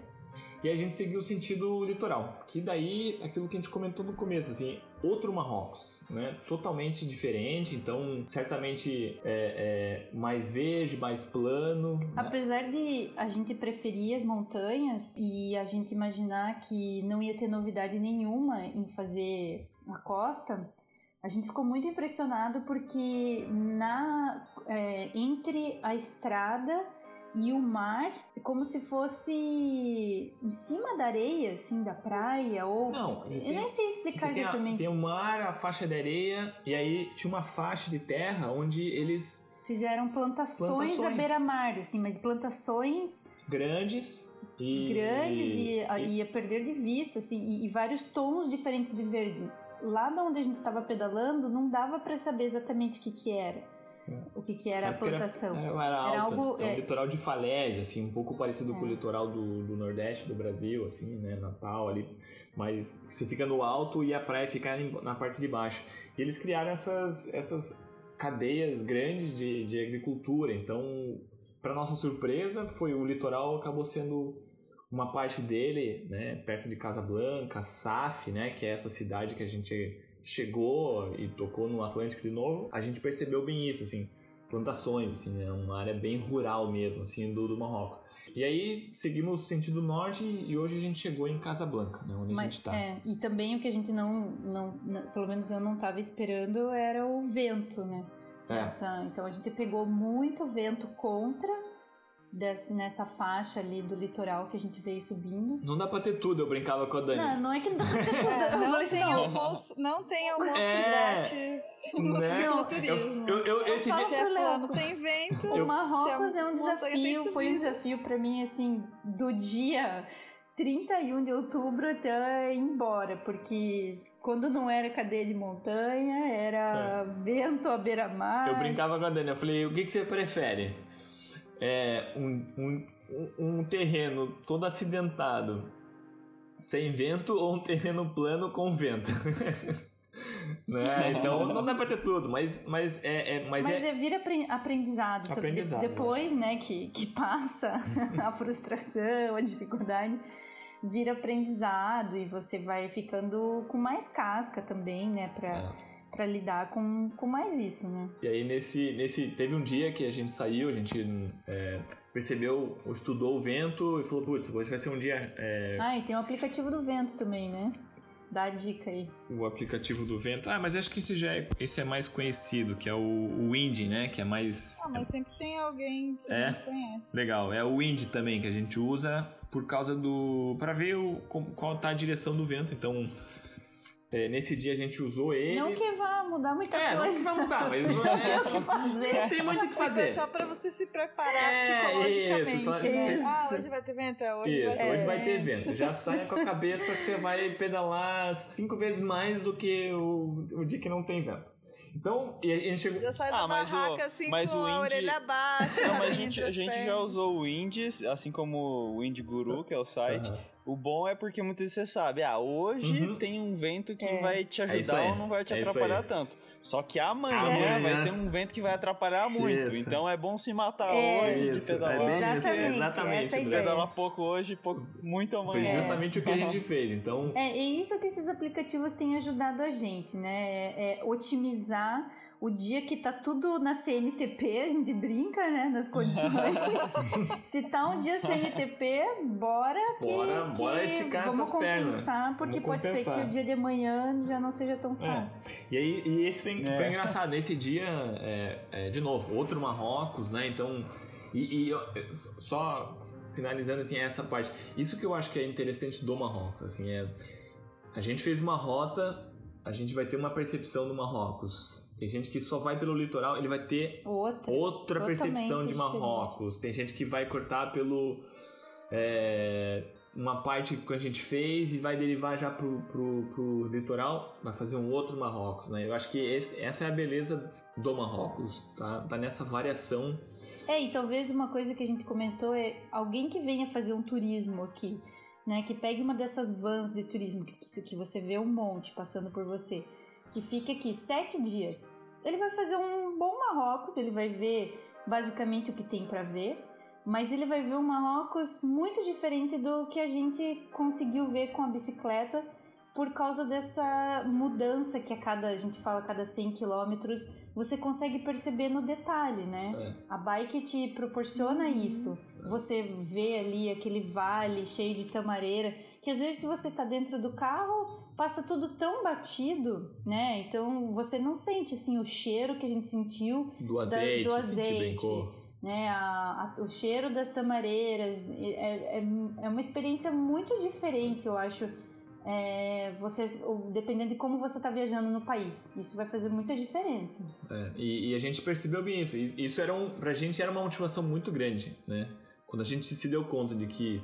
E a gente seguiu o sentido litoral, que daí, aquilo que a gente comentou no começo, assim, outro Marrocos, né? Totalmente diferente, então, certamente é, é mais verde, mais plano. né? Apesar de a gente preferir as montanhas e a gente imaginar que não ia ter novidade nenhuma em fazer a costa, a gente ficou muito impressionado porque na é, entre a estrada e o mar, é como se fosse em cima da areia, assim, da praia, ou... Não, eu tem- nem sei explicar tem, a- exatamente. tem o mar, a faixa de areia, e aí tinha uma faixa de terra onde eles, Fizeram plantações, Plantações. à beira-mar, assim, mas plantações grandes e. grandes e a- ia perder de vista, assim, e, e vários tons diferentes de verde. Lá de onde a gente estava pedalando, não dava para saber exatamente o que que era. O que que era É a plantação. Era, era, alta, algo- é um é- litoral de falésia, assim, um pouco parecido com o É. litoral do, do Nordeste do Brasil, assim, né, Natal ali. Mas você fica no alto e a praia fica na parte de baixo. E eles criaram essas, essas cadeias grandes de, de agricultura. Então, para nossa surpresa, foi o litoral acabou sendo uma parte dele, né, perto de Casablanca, Saf, né, que é essa cidade que a gente chegou e tocou no Atlântico de novo. A gente percebeu bem isso, assim, plantações, assim, é uma área bem rural mesmo, assim, do, do Marrocos. E aí seguimos sentido norte e hoje a gente chegou em Casablanca, né, onde a Mas, gente tá. é, e também o que a gente não, não, não- pelo menos eu não estava esperando era o vento, né? É. Nessa- então a gente pegou muito vento contra desse- nessa faixa ali do litoral que a gente veio subindo. Não dá pra ter tudo, eu brincava com a Dani. Não, não é que não dá pra ter tudo. É, eu não, falei tem não, almoço, não tem almoço É, grátis no né? cicloturismo. Eu, eu, esse falo dia... É pro Léo. plano, tem vento. O Marrocos a é um desafio, foi um desafio pra mim, assim, do dia 31 de outubro até ir embora, porque quando não era cadeia de montanha, era vento à beira-mar. É. Eu brincava com a Dani, eu falei, o que, que você prefere? É um, um, um- terreno todo acidentado, sem vento, ou um terreno plano com vento? né? Então não dá pra ter tudo, mas, mas é, é- mas Mas é, é vir apren- aprendizado. também. Aprendizado, Depois, né, que, que passa a frustração, a dificuldade, vira aprendizado e você vai ficando com mais casca também, né, pra, É. pra lidar com, com mais isso, né? E aí nesse, nesse. Teve um dia que a gente saiu, a gente é, percebeu, estudou o vento e falou, putz, hoje vai ser um dia. é, Ah, e tem o aplicativo do vento também, né? Dá a dica aí. o aplicativo do vento. Ah, mas acho que esse já é, esse é mais conhecido, que é o, o Wind, né? Que é mais. Ah, mas sempre tem alguém que É. conhece. Legal, é o wind também que a gente usa por causa do para ver o, qual tá a direção do vento. Então, é, nesse dia a gente usou ele. Não que vá mudar muita é, não coisa. que vai mudar, mas não, Não tem é, o que fazer. não tem muito o que Tipo, é fazer. só pra você se preparar É, psicologicamente. isso, só- né? isso. Ah, hoje vai ter vento? É, Hoje Isso, vai ter hoje vai ter vento. vento. Já saia com a cabeça que você vai pedalar cinco vezes mais do que o, o dia que não tem vento. Então, e a gente chegou. Já sai Ah, da mas o- barraca assim mas com o a Indy- orelha baixa. Não, mas a gente, a gente já usou o Indies, assim como o Wind Guru, que é o site. Aham. O bom é porque muitas vezes você sabe, ah, hoje Uhum. tem um vento que É. vai te É ajudar aí. ou não vai te É atrapalhar tanto. Só que amanhã, Amanhã. vai ter um vento que vai atrapalhar muito. Isso. Então é bom se matar É. hoje e Isso, pedalar. é bem isso, Exatamente, exatamente, essa é ideia. Pedalar pouco hoje, pouco, muito Foi amanhã. justamente o que a gente fez. Então, É, é isso que esses aplicativos têm ajudado a gente, né? É, é otimizar o dia que tá tudo na CNTP, a gente brinca, né? Nas condições. Se tá um dia CNTP, bora que, Bora- que bora esticar vamos essas pernas. compensar, porque Vamos pode ser compensar. que o dia de amanhã já não seja tão fácil. E aí, e esse foi, É. foi engraçado. Esse dia, é, é, de novo, outro Marrocos, né? Então, e, e eu- só finalizando assim essa parte, isso que eu acho que é interessante do Marrocos, assim, é a gente fez uma rota a gente vai ter uma percepção do Marrocos. Tem gente que só vai pelo litoral, ele vai ter Outra. outra percepção de diferente. Marrocos. Tem gente que vai cortar pelo. é, uma parte que a gente fez e vai derivar já pro, pro, pro litoral, vai fazer um outro Marrocos, né? Eu acho que esse- essa é a beleza do Marrocos, tá? Tá nessa variação. É, e talvez uma coisa que a gente comentou é alguém que venha fazer um turismo aqui, né? Que pegue uma dessas vans de turismo, que, que você vê um monte passando por você, que fica aqui sete dias. Ele vai fazer um bom Marrocos, ele vai ver basicamente o que tem para ver, mas ele vai ver um Marrocos muito diferente do que a gente conseguiu ver com a bicicleta por causa dessa mudança que a cada, a gente fala, a cada 100 quilômetros, você consegue perceber no detalhe, né? É. A bike te proporciona isso. Você vê ali aquele vale cheio de tamareira, que às vezes se você tá dentro do carro, passa tudo tão batido, né? Então você não sente assim o cheiro que a gente sentiu Do da- azeite, do que a gente azeite, né? A- a- o cheiro das tamareiras é, é, é uma experiência muito diferente, eu acho. É, você, dependendo de como você está viajando no país, isso vai fazer muita diferença. É, e, e a gente percebeu bem isso. E isso era um, pra gente era uma motivação muito grande, né? Quando a gente se deu conta de que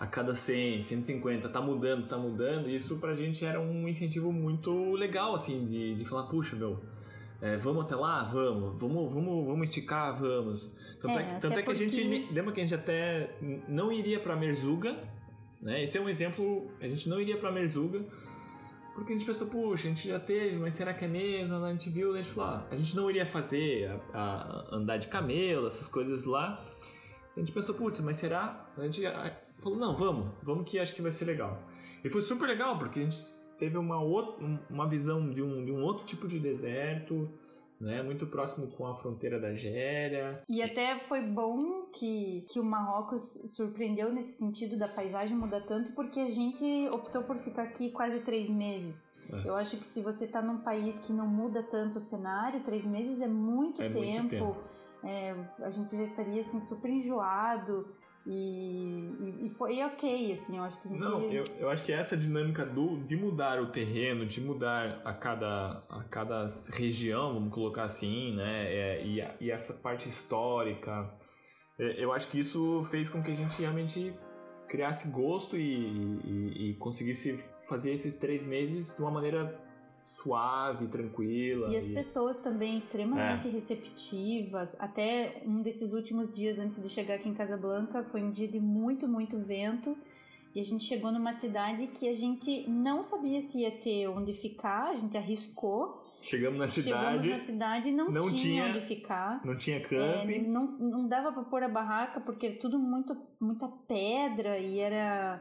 a cada 100, 150 tá mudando, tá mudando, isso pra gente era um incentivo muito legal, assim, de, de falar, puxa, meu, é, vamos até lá? Vamos. Vamos, vamos, vamos esticar? Vamos. Tanto é, É, que- tanto é que a gente. porque- Lembra que a gente até não iria pra Merzuga, né? Esse é um exemplo. A gente não iria pra Merzuga. Porque a gente pensou, puxa, a gente já teve, mas será que é mesmo? A gente viu, a gente falou, ah, a gente não iria fazer a, a- andar de camelo, essas coisas lá. A gente pensou, putz, mas será? A gente falou, não, vamos, vamos que acho que vai ser legal. E foi super legal, porque a gente teve uma, outra, uma visão de um, de um outro tipo de deserto, né? Muito próximo com a fronteira da Argélia. E até foi bom que, que o Marrocos surpreendeu nesse sentido da paisagem mudar tanto, porque a gente optou por ficar aqui quase três meses. É. Eu acho que se você está num país que não muda tanto o cenário, três meses é muito É muito tempo. tempo. É, a gente já estaria assim super enjoado. E, e, foi ok, assim, eu acho que a gente. Não, eu, eu acho que essa dinâmica do, de mudar o terreno, de mudar a cada, a cada região, vamos colocar assim, né? é, e, a- e essa parte histórica, é, eu acho que isso fez com que a gente realmente criasse gosto e, e, e conseguisse fazer esses três meses de uma maneira suave, tranquila. E as pessoas também extremamente receptivas. Até um desses últimos dias antes de chegar aqui em Casablanca foi um dia de muito, muito vento. E a gente chegou numa cidade que a gente não sabia se ia ter onde ficar, a gente arriscou. Chegamos na Chegamos cidade, na cidade e não, não tinha, tinha onde ficar. não tinha É, camping. não, não dava pra pôr a barraca porque era tudo muito, muita pedra e era.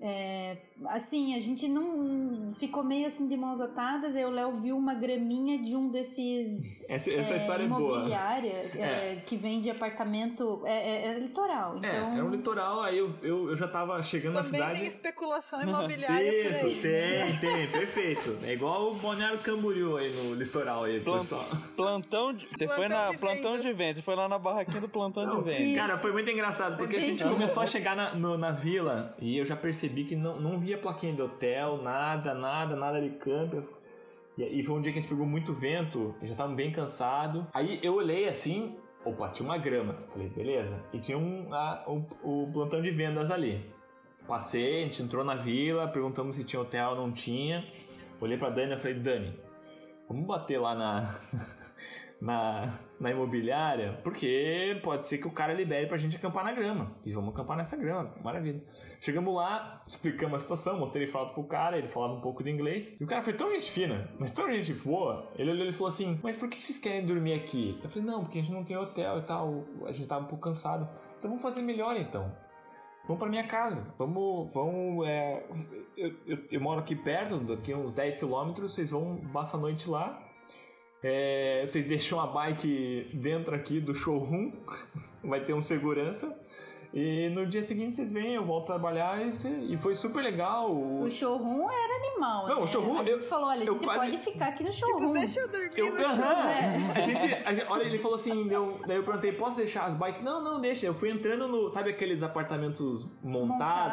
é, assim, a gente não ficou meio assim de mãos atadas. Aí o Léo viu uma graminha de um desses. essa essa é, história é boa. imobiliária é, que vende apartamento. É, é, é litoral. Então, É, é um litoral, aí eu, eu, eu já tava chegando na Também cidade. tem especulação imobiliária por aí. Isso, tem, tem, perfeito. É igual o Balneário Camboriú aí no litoral aí, Plant- pessoal. Plantão de... Você foi Plantão na de plantão vendas. de vendas, você foi lá na barraquinha do plantão Não, de vendas. Isso. Cara, foi muito engraçado, porque a gente bom. começou a chegar na, no- na vila e eu já percebi que não, não via plaquinha de hotel, nada, nada, nada de camper. E, foi um dia que a gente pegou muito vento, já tava bem cansado. Aí eu olhei assim, opa, tinha uma grama. Falei, beleza. E tinha um, a- o, o plantão de vendas ali. Passei, a gente entrou na vila, perguntamos se tinha hotel não tinha. Olhei pra Dani e falei, Dani, vamos bater lá na, na, na imobiliária, porque pode ser que o cara libere pra gente acampar na grama. E vamos acampar nessa grama, maravilha. Chegamos lá, explicamos a situação, mostrei foto pro cara, ele falava um pouco de inglês. E o cara foi tão gente fina, mas tão gente boa. Ele olhou e falou assim: Mas por que vocês querem dormir aqui? Eu falei: Não, porque a gente não tem hotel e tal, a gente tava um pouco cansado. Então vamos fazer melhor então. Vamos pra minha casa. Vamos. vamos é, eu, eu, eu moro aqui perto, daqui uns 10 quilômetros. Vocês vão passar a noite lá. É, vocês deixam a bike dentro aqui do showroom. Vai ter um segurança. E no dia seguinte vocês vêm, eu volto a trabalhar e, cê- e foi super legal. O- o showroom era animal. Não, o né? showroom, A gente eu- falou: olha, a eu gente quase- pode ficar aqui no Tipo, showroom. deixa eu dormir Eu, no chão. aham. É. a, gente, a gente- Olha, ele falou assim, eu, daí eu perguntei, posso deixar as bikes? Não, não, deixa. Eu fui entrando no, sabe aqueles apartamentos montados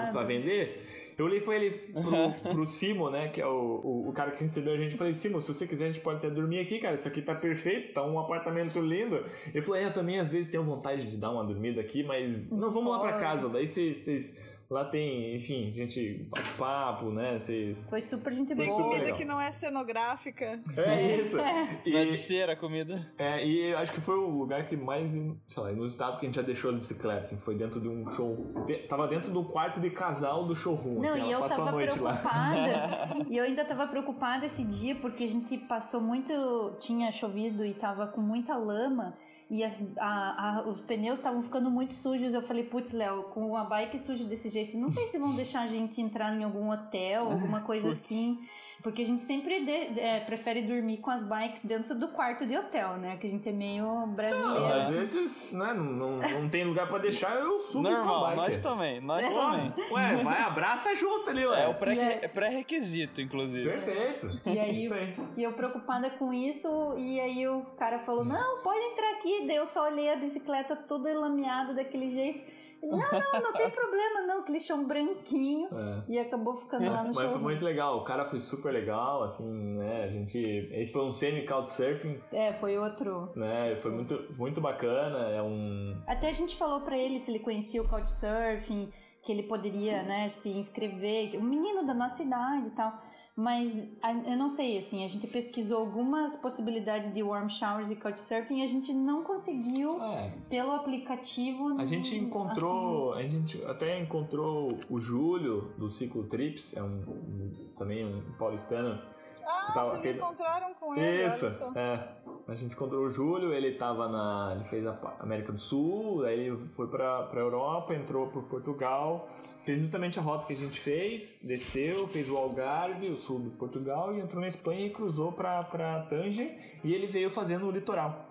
Montado. pra vender? Eu olhei pra ele, pro, pro Simo, né, que é o, o, o cara que recebeu a gente, falei, Simo, se você quiser a gente pode até dormir aqui, cara, isso aqui tá perfeito, tá um apartamento lindo. Ele falou, é, eu também às vezes tenho vontade de dar uma dormida aqui, mas não, vamos lá pra casa, daí vocês... Lá tem, enfim, gente bate papo, né? Vocês. Foi super gente Tem boa. comida legal. que não é cenográfica. É isso. E, Não é de cera a comida. é, e acho que foi o lugar que mais, sei lá, inusitado que a gente já deixou as bicicletas. Assim, foi dentro de um show. de- tava dentro do quarto de casal do showroom. Não, assim, e eu tava preocupada. e eu ainda tava preocupada esse dia porque a gente passou muito. Tinha chovido e tava com muita lama. E as- a- a- os pneus estavam ficando muito sujos. Eu falei, putz, Léo, com uma bike suja desse jeito, não sei se vão deixar a gente entrar em algum hotel, alguma coisa assim. Porque a gente sempre de- é, prefere dormir com as bikes dentro do quarto de hotel, né? Que a gente é meio brasileiro. Não, às vezes, né, não, não, não tem lugar pra deixar, eu subo com a Normal, bike. nós também, nós Pô, também. Ué, vai, abraça junto ali, ué. É o pré- E é- é pré-requisito, inclusive. Perfeito. E aí, Isso aí. e eu preocupada com isso, e aí o cara falou: Não, pode entrar aqui. Daí eu só olhei a bicicleta toda lameada daquele jeito. Ele, não, não, não tem problema, não. Aquele chão branquinho. É. E acabou ficando lá no Mas show. foi muito legal, o cara foi super legal, assim, né? A gente. Esse foi um semi-couchsurfing, É, foi outro. né? Foi muito, muito bacana. É um. Até a gente falou pra ele se ele conhecia o Couchsurfing, que ele poderia, né, se inscrever. Um menino da nossa idade e tal. Mas eu não sei, assim, a gente pesquisou algumas possibilidades de warm showers e Couchsurfing e a gente não conseguiu, É, pelo aplicativo. A gente assim, encontrou, a gente até encontrou o Júlio do Ciclo Trips, é um, um- também um paulistano. Ah, Tava- vocês fez- encontraram com ele, Isso, é. A gente encontrou o Júlio, ele tava na, ele fez a América do Sul, aí ele foi pra, pra Europa, entrou por Portugal, fez justamente a rota que a gente fez, desceu, fez o Algarve, o sul de Portugal e entrou na Espanha e cruzou pra, pra Tanger e ele veio fazendo o litoral.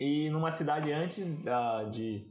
E numa cidade antes da, de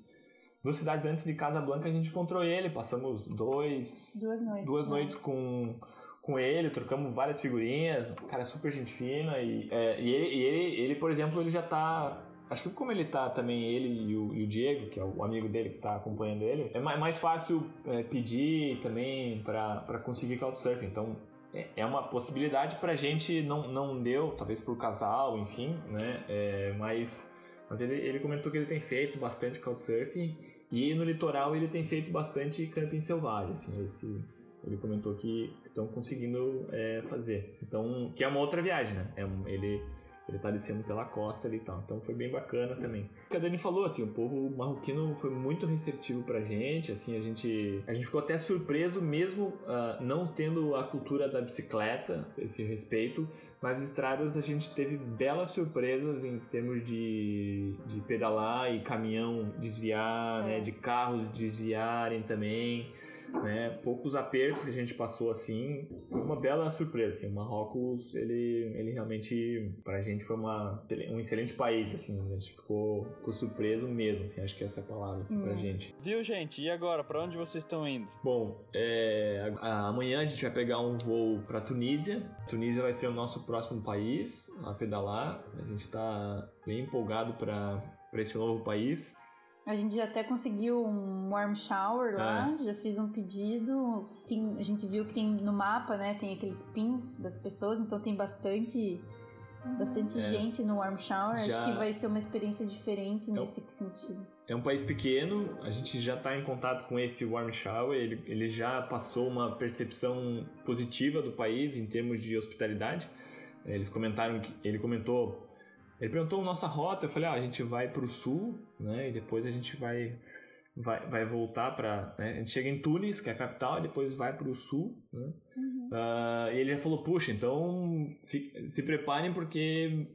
duas cidades antes de Casablanca a gente encontrou ele, passamos dois Duas noites. duas né? noites com, com ele, trocamos várias figurinhas, um cara super gente fina e, é, e, ele, e ele, ele, por exemplo, ele já tá. Acho que como ele tá também, ele e o, e o Diego, que é o amigo dele que tá acompanhando ele, é mais, mais fácil é, pedir também pra conseguir Couchsurfing. Então é, é uma possibilidade pra gente, não, não deu, talvez pro casal, enfim, né? É, mas mas ele, ele comentou que ele tem feito bastante Couchsurfing e no litoral ele tem feito bastante camping selvagem, assim, esse, ele comentou que estão conseguindo é, fazer. Então, que é uma outra viagem, né? É ele, ele tá descendo pela costa ali e tal. Então foi bem bacana também. O que a Dani falou, assim, o povo marroquino foi muito receptivo pra gente, assim, a gente, a gente ficou até surpreso mesmo ah, não tendo a cultura da bicicleta, esse respeito. Nas estradas a gente teve belas surpresas em termos de, de pedalar e caminhão desviar, né, de carros desviarem também né? Poucos apertos que a gente passou assim, foi uma bela surpresa. Assim. O Marrocos, ele, ele realmente, pra gente, foi uma, um excelente país. Assim, a gente ficou, ficou surpreso mesmo. Assim, acho que essa é a palavra assim, pra Hum. gente. Viu, gente? E agora? Pra onde vocês estão indo? Bom, é, amanhã a gente vai pegar um voo pra Tunísia. Tunísia vai ser o nosso próximo país a pedalar. A gente tá bem empolgado pra pra esse novo país. A gente já até conseguiu um warm shower lá, É. já fiz um pedido. Tem- a gente viu que tem no mapa, né? Tem aqueles pins das pessoas, então tem bastante. Bastante É. gente no warm shower. Já- Acho que vai ser uma experiência diferente nesse sentido. É um país pequeno, a gente já está em contato com esse warm shower, ele, ele já passou uma percepção positiva do país em termos de hospitalidade. Eles comentaram que ele comentou, ele perguntou a nossa rota, eu falei, ah, a gente vai para o sul, né, e depois a gente vai vai, vai voltar para, a gente chega em Tunis, que é a capital, e depois vai para o sul, né? Ah, e ele já falou, puxa, então se preparem porque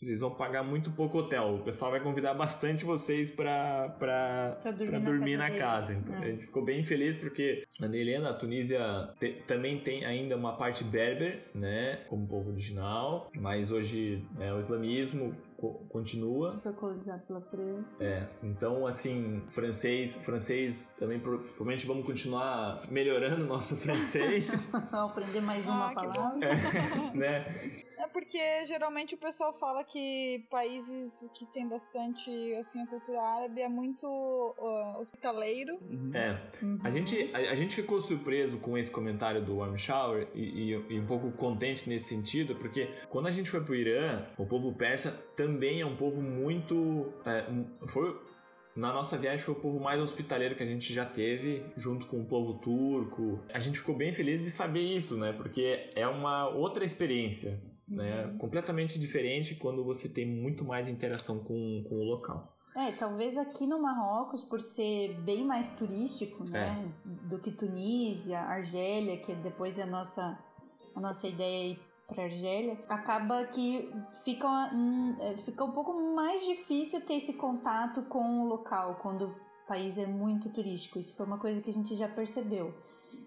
vocês vão pagar muito pouco hotel. O pessoal vai convidar bastante vocês para Pra dormir, para na, dormir casa na deles. casa. Então, É. a gente ficou bem feliz porque a Helena, a Tunísia te- também tem ainda uma parte berber, né, como povo original, mas hoje né, o islamismo co- continua. Foi colonizado pela França. É, então assim, francês, francês também pro- provavelmente vamos continuar melhorando o nosso francês, Vou aprender mais uma Ah, que bom. palavra. né? É porque geralmente o pessoal fala que países que tem bastante assim a cultura árabe é muito uh, hospitaleiro. É, a gente, a, a gente ficou surpreso com esse comentário do Warm Shower e, e- e um pouco contente nesse sentido, porque quando a gente foi pro Irã, o povo persa também é um povo muito. é, foi, na nossa viagem foi o povo mais hospitaleiro que a gente já teve, junto com o povo turco. A gente ficou bem feliz de saber isso, né? Porque é uma outra experiência, né? Completamente diferente quando você tem muito mais interação com, com o local. É, talvez aqui no Marrocos, por ser bem mais turístico, né, do que Tunísia, Argélia, que depois é a nossa, a nossa ideia para Argélia, acaba que fica, hum, é, fica um pouco mais difícil ter esse contato com o local quando o país é muito turístico. Isso foi uma coisa que a gente já percebeu.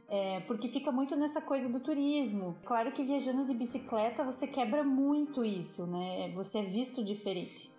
É, porque fica muito nessa coisa do turismo. Claro que viajando de bicicleta você quebra muito isso, né? Você é visto diferente.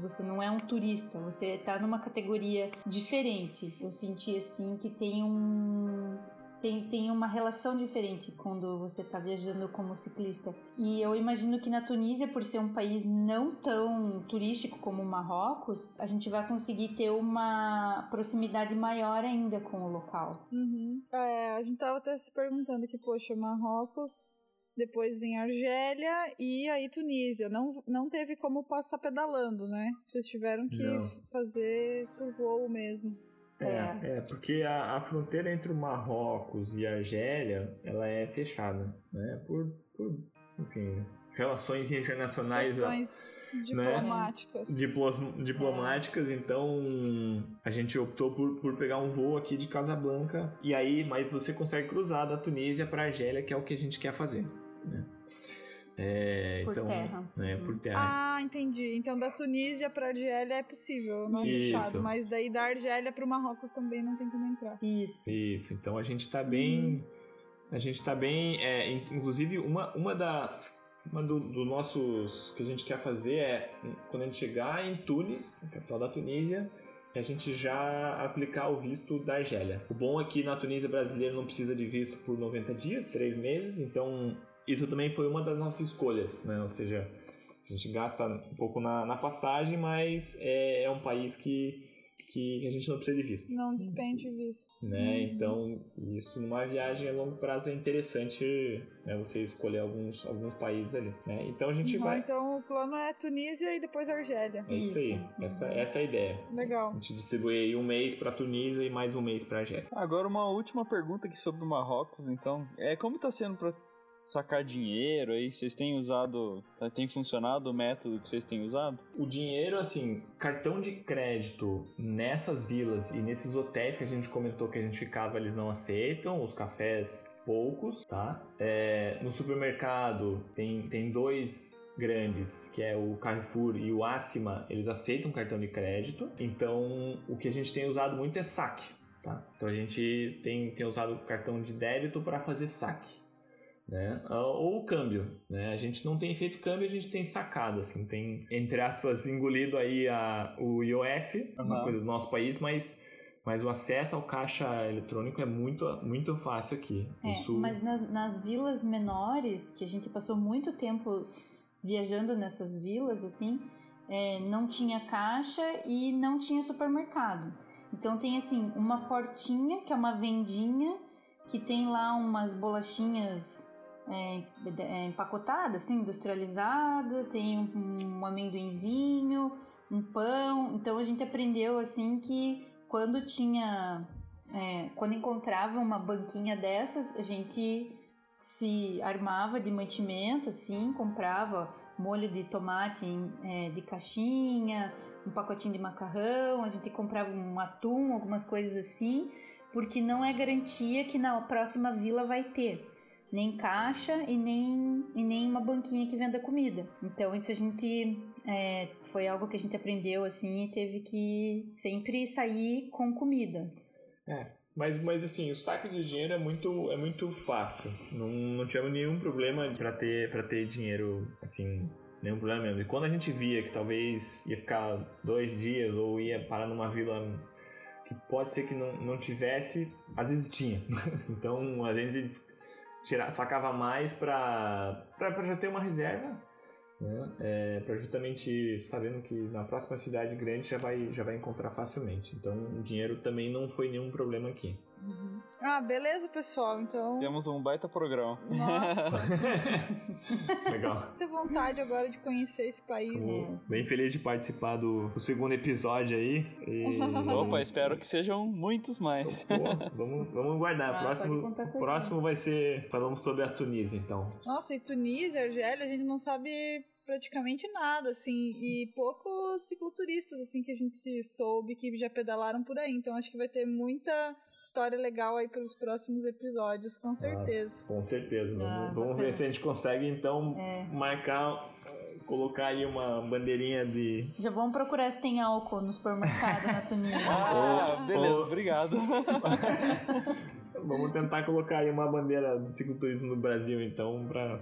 Você não é um turista, você tá numa categoria diferente. Eu senti assim que tem um tem, tem uma relação diferente quando você tá viajando como ciclista. E eu imagino que na Tunísia, por ser um país não tão turístico como o Marrocos, a gente vai conseguir ter uma proximidade maior ainda com o local. Uhum. É, a gente tava até se perguntando que, poxa, Marrocos, depois vem Argélia e aí Tunísia. Não, não teve como passar pedalando, né? Vocês tiveram que Não. fazer por voo mesmo. É, é porque a, a fronteira entre o Marrocos e a Argélia, ela é fechada, né? Por, por enfim, relações internacionais Questões diplomáticas. diplos- diplomáticas, então a gente optou por, por pegar um voo aqui de Casablanca e aí, mas você consegue cruzar da Tunísia para Argélia, que é o que a gente quer fazer, né? É, Por então, terra. né, por terra. Ah, entendi. Então da Tunísia pra Argélia é possível, não é. Mas daí da Argélia pro Marrocos também não tem como entrar. Isso. Isso, então a gente tá bem. A gente tá bem. É, in- inclusive, uma, uma da. Uma do, do nossos. que a gente quer fazer é quando a gente chegar em Tunis, a capital da Tunísia, a gente já aplicar o visto da Argélia. O bom é que na Tunísia brasileiro não precisa de visto por 90 dias, 3 meses, então isso também foi uma das nossas escolhas, né? Ou seja, a gente gasta um pouco na, na passagem, mas é, é um país que, que a gente não precisa de visto Não despende visto. né? Então, isso numa viagem a longo prazo é interessante, né? Você escolher alguns, alguns países ali, né? Então a gente Uhum, vai. Então o plano é Tunísia e depois Argélia. É isso aí. Isso. Essa, essa é a ideia. Legal. A gente distribui aí um mês pra Tunísia e mais um mês pra Argélia. Agora uma última pergunta aqui sobre o Marrocos, então. É como tá sendo pra sacar dinheiro aí? Vocês têm usado, tem funcionado o método que vocês têm usado? O dinheiro, assim, cartão de crédito nessas vilas e nesses hotéis que a gente comentou que a gente ficava, eles não aceitam, os cafés poucos, tá? É, no supermercado tem, tem dois grandes, que é o Carrefour e o Acima, eles aceitam cartão de crédito. Então, o que a gente tem usado muito é saque, tá? Então a gente tem, tem usado o cartão de débito para fazer saque né? Ah, Ou o câmbio, né? A gente não tem feito câmbio, a gente tem sacado, assim, tem, entre aspas, engolido aí a, o IOF, uma Aham. coisa do nosso país, mas, mas o acesso ao caixa eletrônico é muito, muito fácil aqui. É, Isso, mas nas, nas vilas menores, que a gente passou muito tempo viajando nessas vilas, assim, é, não tinha caixa e não tinha supermercado. Então tem, assim, uma portinha, que é uma vendinha, que tem lá umas bolachinhas é, é, empacotadas, assim, industrializada, tem um, um amendoinzinho, um pão. Então a gente aprendeu, assim, que quando tinha é, quando encontrava uma banquinha dessas, a gente se armava de mantimento, assim, comprava molho de tomate é, de caixinha, um pacotinho de macarrão, a gente comprava um atum, algumas coisas assim, porque não é garantia que na próxima vila vai ter nem caixa e nem, e nem uma banquinha que venda comida. Então isso a gente é, foi algo que a gente aprendeu assim e teve que sempre sair com comida. mas, mas assim, o saque de dinheiro é muito, é muito fácil. Não, não tivemos nenhum problema para ter, pra ter dinheiro, assim, nenhum problema mesmo. E quando a gente via que talvez ia ficar dois dias ou ia parar numa vila que pode ser que não, não tivesse, às vezes tinha. então, a gente tirar, sacava mais pra já ter uma reserva, né? É, para justamente sabendo que na próxima cidade grande já vai, já vai encontrar facilmente. Então o dinheiro também não foi nenhum problema aqui. Uhum. Ah, beleza, pessoal. Então. Temos um baita programa. Nossa. Legal. Tenho vontade agora de conhecer esse país. Né? Bem feliz de participar do, do segundo episódio aí. E... Opa, espero que sejam muitos mais. Pô, vamos, vamos guardar. Ah, próximo próximo vai ser. Falamos sobre a Tunísia, então. Nossa, e Tunísia, Argélia, a gente não sabe praticamente nada, assim, e poucos cicloturistas, assim, que a gente soube que já pedalaram por aí. Então acho que vai ter muita história legal aí para os próximos episódios, com certeza. Ah, com certeza. Ah, vamos, vamos ver se a gente consegue, então, é. marcar colocar aí uma bandeirinha de. Já vamos procurar se tem álcool no supermercado na Tunísia. Ah, beleza, obrigado. vamos tentar colocar aí uma bandeira do cicloturismo no Brasil, então, para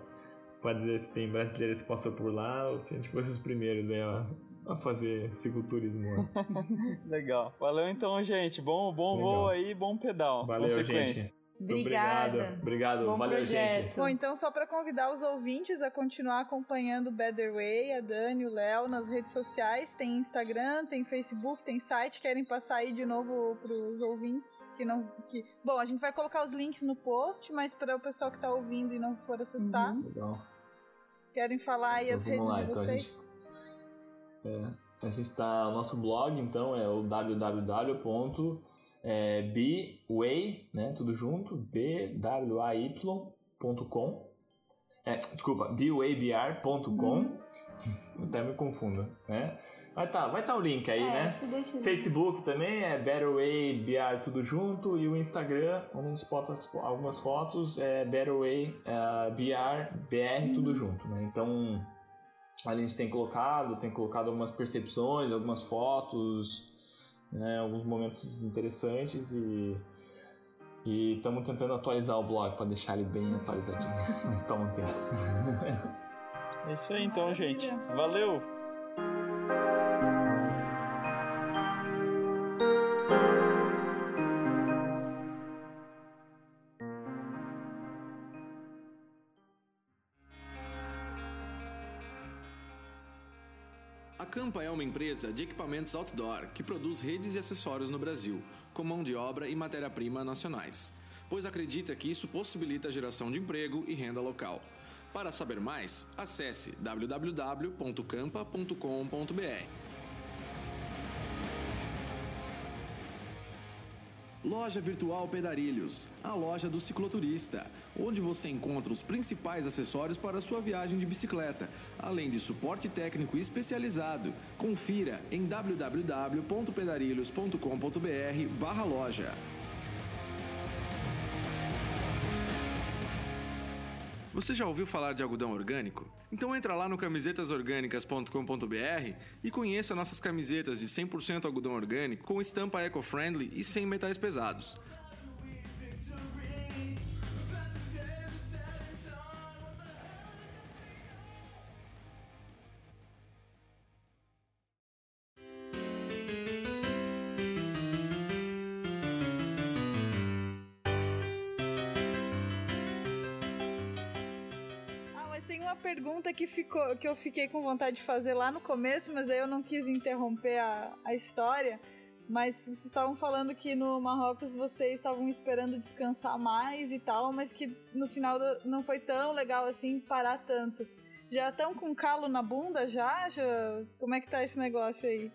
para dizer se tem brasileiros que passou por lá ou se a gente fosse os primeiros né, a, a fazer cicloturismo. Legal. Valeu então, gente. Bom, bom voo aí, bom pedal. Valeu, gente. Obrigada. Obrigado. Obrigado. Bom Valeu, projeto. gente. Bom, então só para convidar os ouvintes a continuar acompanhando o Better Way, a Dani, o Léo nas redes sociais, tem Instagram, tem Facebook, tem site, querem passar aí de novo para os ouvintes que não que Bom, a gente vai colocar os links no post, mas para o pessoal que está ouvindo e não for acessar. Uhum. Legal. Querem falar aí então, as redes lá, de vocês? Então a, gente, é, a gente está. O nosso blog, então, é o www.bway, né? Tudo junto, bway.com. É, desculpa, bwaybr.com. Uhum. Até me confundo, né? Vai tá, vai tá o link aí, é, né? Facebook também é Better Way BR tudo junto e o Instagram, onde a gente bota algumas fotos, é Better Way uh, BR, BR tudo uhum. junto, né? Então, a gente tem colocado, tem colocado algumas percepções, algumas fotos, né? alguns momentos interessantes e e estamos tentando atualizar o blog para deixar ele bem atualizadinho. Mas toma um tempo. É isso aí então, gente. Valeu! Campa é uma empresa de equipamentos outdoor que produz redes e acessórios no Brasil, com mão de obra e matéria-prima nacionais, pois acredita que isso possibilita a geração de emprego e renda local. Para saber mais, acesse www.campa.com.br. Loja Virtual Pedarilhos, a loja do cicloturista, onde você encontra os principais acessórios para sua viagem de bicicleta, além de suporte técnico especializado. Confira em www.pedarilhos.com.br/loja. Você já ouviu falar de algodão orgânico? Então entra lá no camisetasorgânicas.com.br e conheça nossas camisetas de 100% algodão orgânico com estampa eco-friendly e sem metais pesados. Pergunta que, ficou, que eu fiquei com vontade de fazer lá no começo, mas aí eu não quis interromper a, a história. Mas vocês estavam falando que no Marrocos vocês estavam esperando descansar mais e tal, mas que no final não foi tão legal assim parar tanto. Já estão com calo na bunda já? já? Como é que tá esse negócio aí?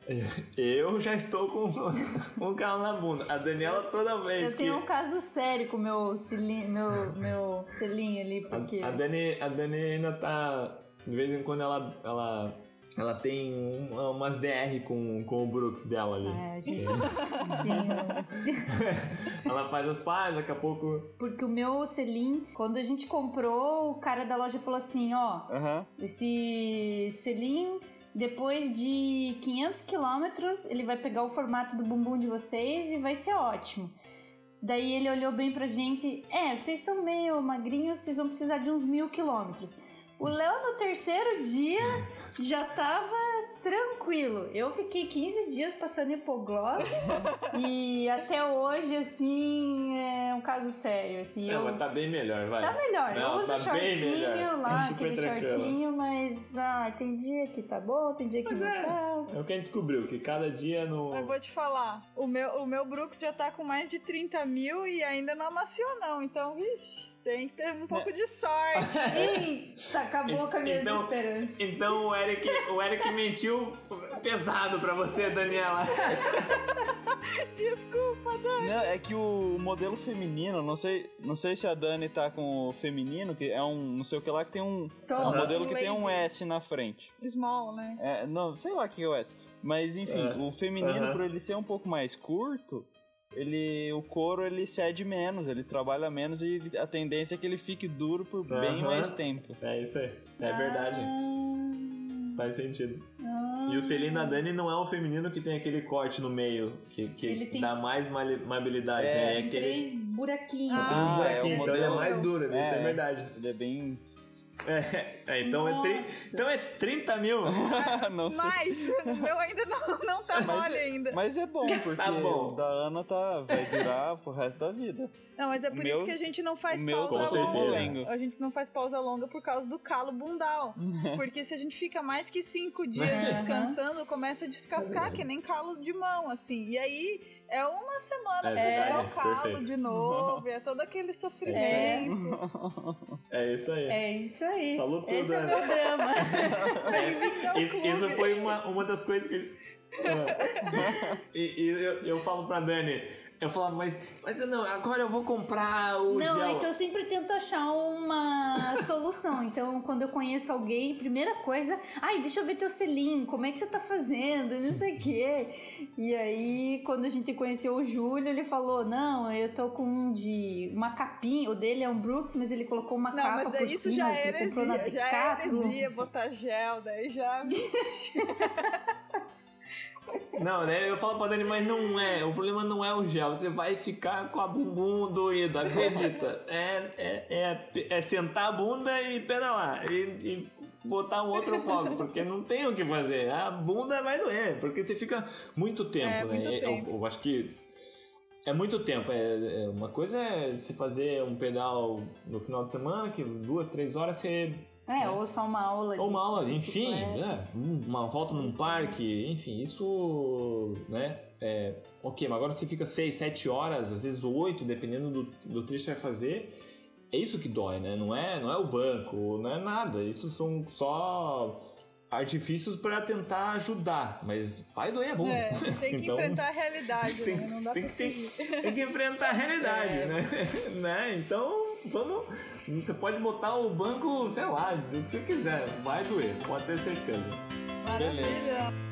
Eu já estou com um calo na bunda. A Daniela toda vez Eu tenho um caso sério com o meu selinho, meu, meu selinho ali, porque... A, a, Dani, a Dani ainda tá... De vez em quando ela, ela ela tem um, umas DR com, com o Brooks dela ali. É, gente. ela faz as pás, daqui a pouco. Porque o meu selim, quando a gente comprou, o cara da loja falou assim: ó, uhum. esse selim. Depois de 500 quilômetros, ele vai pegar o formato do bumbum de vocês e vai ser ótimo. Daí ele olhou bem pra gente: É, vocês são meio magrinhos, vocês vão precisar de uns mil quilômetros. O Léo no terceiro dia já tava tranquilo. Eu fiquei 15 dias passando hipoglós e até hoje, assim, é um caso sério. Assim, Não, eu... mas tá bem melhor, vai. Tá melhor. Não, eu uso tá shortinho lá, Super aquele tranquilo. shortinho, mas ah, tem dia que tá bom, tem dia que não tá. É o que a gente descobriu, que cada dia no. Mas vou te falar, o meu, o meu Brooks já tá com mais de 30 mil e ainda não amaciou, não. Então, vixe, tem que ter um pouco de sorte. Eita, acabou com as minhas Então- esperanças. Então o Eric, o Eric mentiu pesado pra você, Daniela. Desculpa, Dani. Não, é que o modelo feminino, não sei, não sei se a Dani tá com o feminino, que é um, não sei o que lá, que tem um, Tô. é um modelo que tem um S na frente. Small, né? É, não, sei lá o que é o S. Mas enfim, É. o feminino, Aham. por ele ser um pouco mais curto, ele, o couro ele cede menos, ele trabalha menos e a tendência é que ele fique duro por bem Aham. mais tempo. É isso aí. É verdade. Ah, Faz sentido. ah. E o Celina Dani não é um feminino que tem aquele corte no meio, que, que Ele tem- dá mais male- maleabilidade, É. né? É Tem aquele. três buraquinhos. Ah, tem um buraquinho, é o então ele é modelo- mais duro, isso é É. verdade. Ele é bem. É, é, então, é tri- então é 30 mil. não sei. Mas o meu ainda não, não tá mole ainda. Mas é bom, porque Tá bom. o da Ana tá, vai durar pro resto da vida. Não, mas é por O isso meu- que a gente não faz meu, pausa longa. A gente não faz pausa longa por causa do calo bundal. Porque se a gente fica mais que cinco dias descansando, começa a descascar, que nem calo de mão, assim. E aí é uma semana É verdade, o calo perfeito. de novo, é todo aquele sofrimento. É isso aí. É isso aí. Falou tudo, Esse é o meu drama. Isso, isso foi uma, uma das coisas que. Ah. e e eu, eu falo pra Dani, eu falo, mas, mas eu não, agora eu vou comprar o Não, gel. é que eu sempre tento achar uma solução. Então, quando eu conheço alguém, primeira coisa, ai, deixa eu ver teu selinho, como é que você tá fazendo, não sei o quê. E aí, quando a gente conheceu o Júlio, ele falou: Não, eu tô com um de uma capinha, o dele é um Brooks, mas ele colocou uma Não, capa mas por daí isso cima, já é heresia, já é heresia botar gel, daí já... Não, né? Eu falo pra Dani, mas não é. O problema não é o gel. Você vai ficar com a bumbum doída, acredita. É, é, é, é sentar a bunda e pedalar. E, e botar um outro foco, porque não tem o que fazer. A bunda vai doer, porque você fica muito tempo, É, né? muito Eu- tempo. Eu, acho que. É muito tempo. É, é- uma coisa é você fazer um pedal no final de semana, que duas, três horas você É, ou só uma aula ou uma aula, enfim, né? uma volta num parque, enfim, isso, né? É, ok, mas agora você fica 6, 7 horas, às vezes 8, dependendo do, do trecho que você vai fazer. É isso que dói, né? Não é, não é o banco, não é nada. Isso são só artifícios para tentar ajudar, mas vai doer a bunda. É, tem que Então, enfrentar a realidade, tem, né? Não dá tem pra que, tem, tem que enfrentar a realidade, É. né? né? Então, vamos. Você pode botar o banco, sei lá, do que você quiser. Vai doer, pode ter certeza. Maravilha.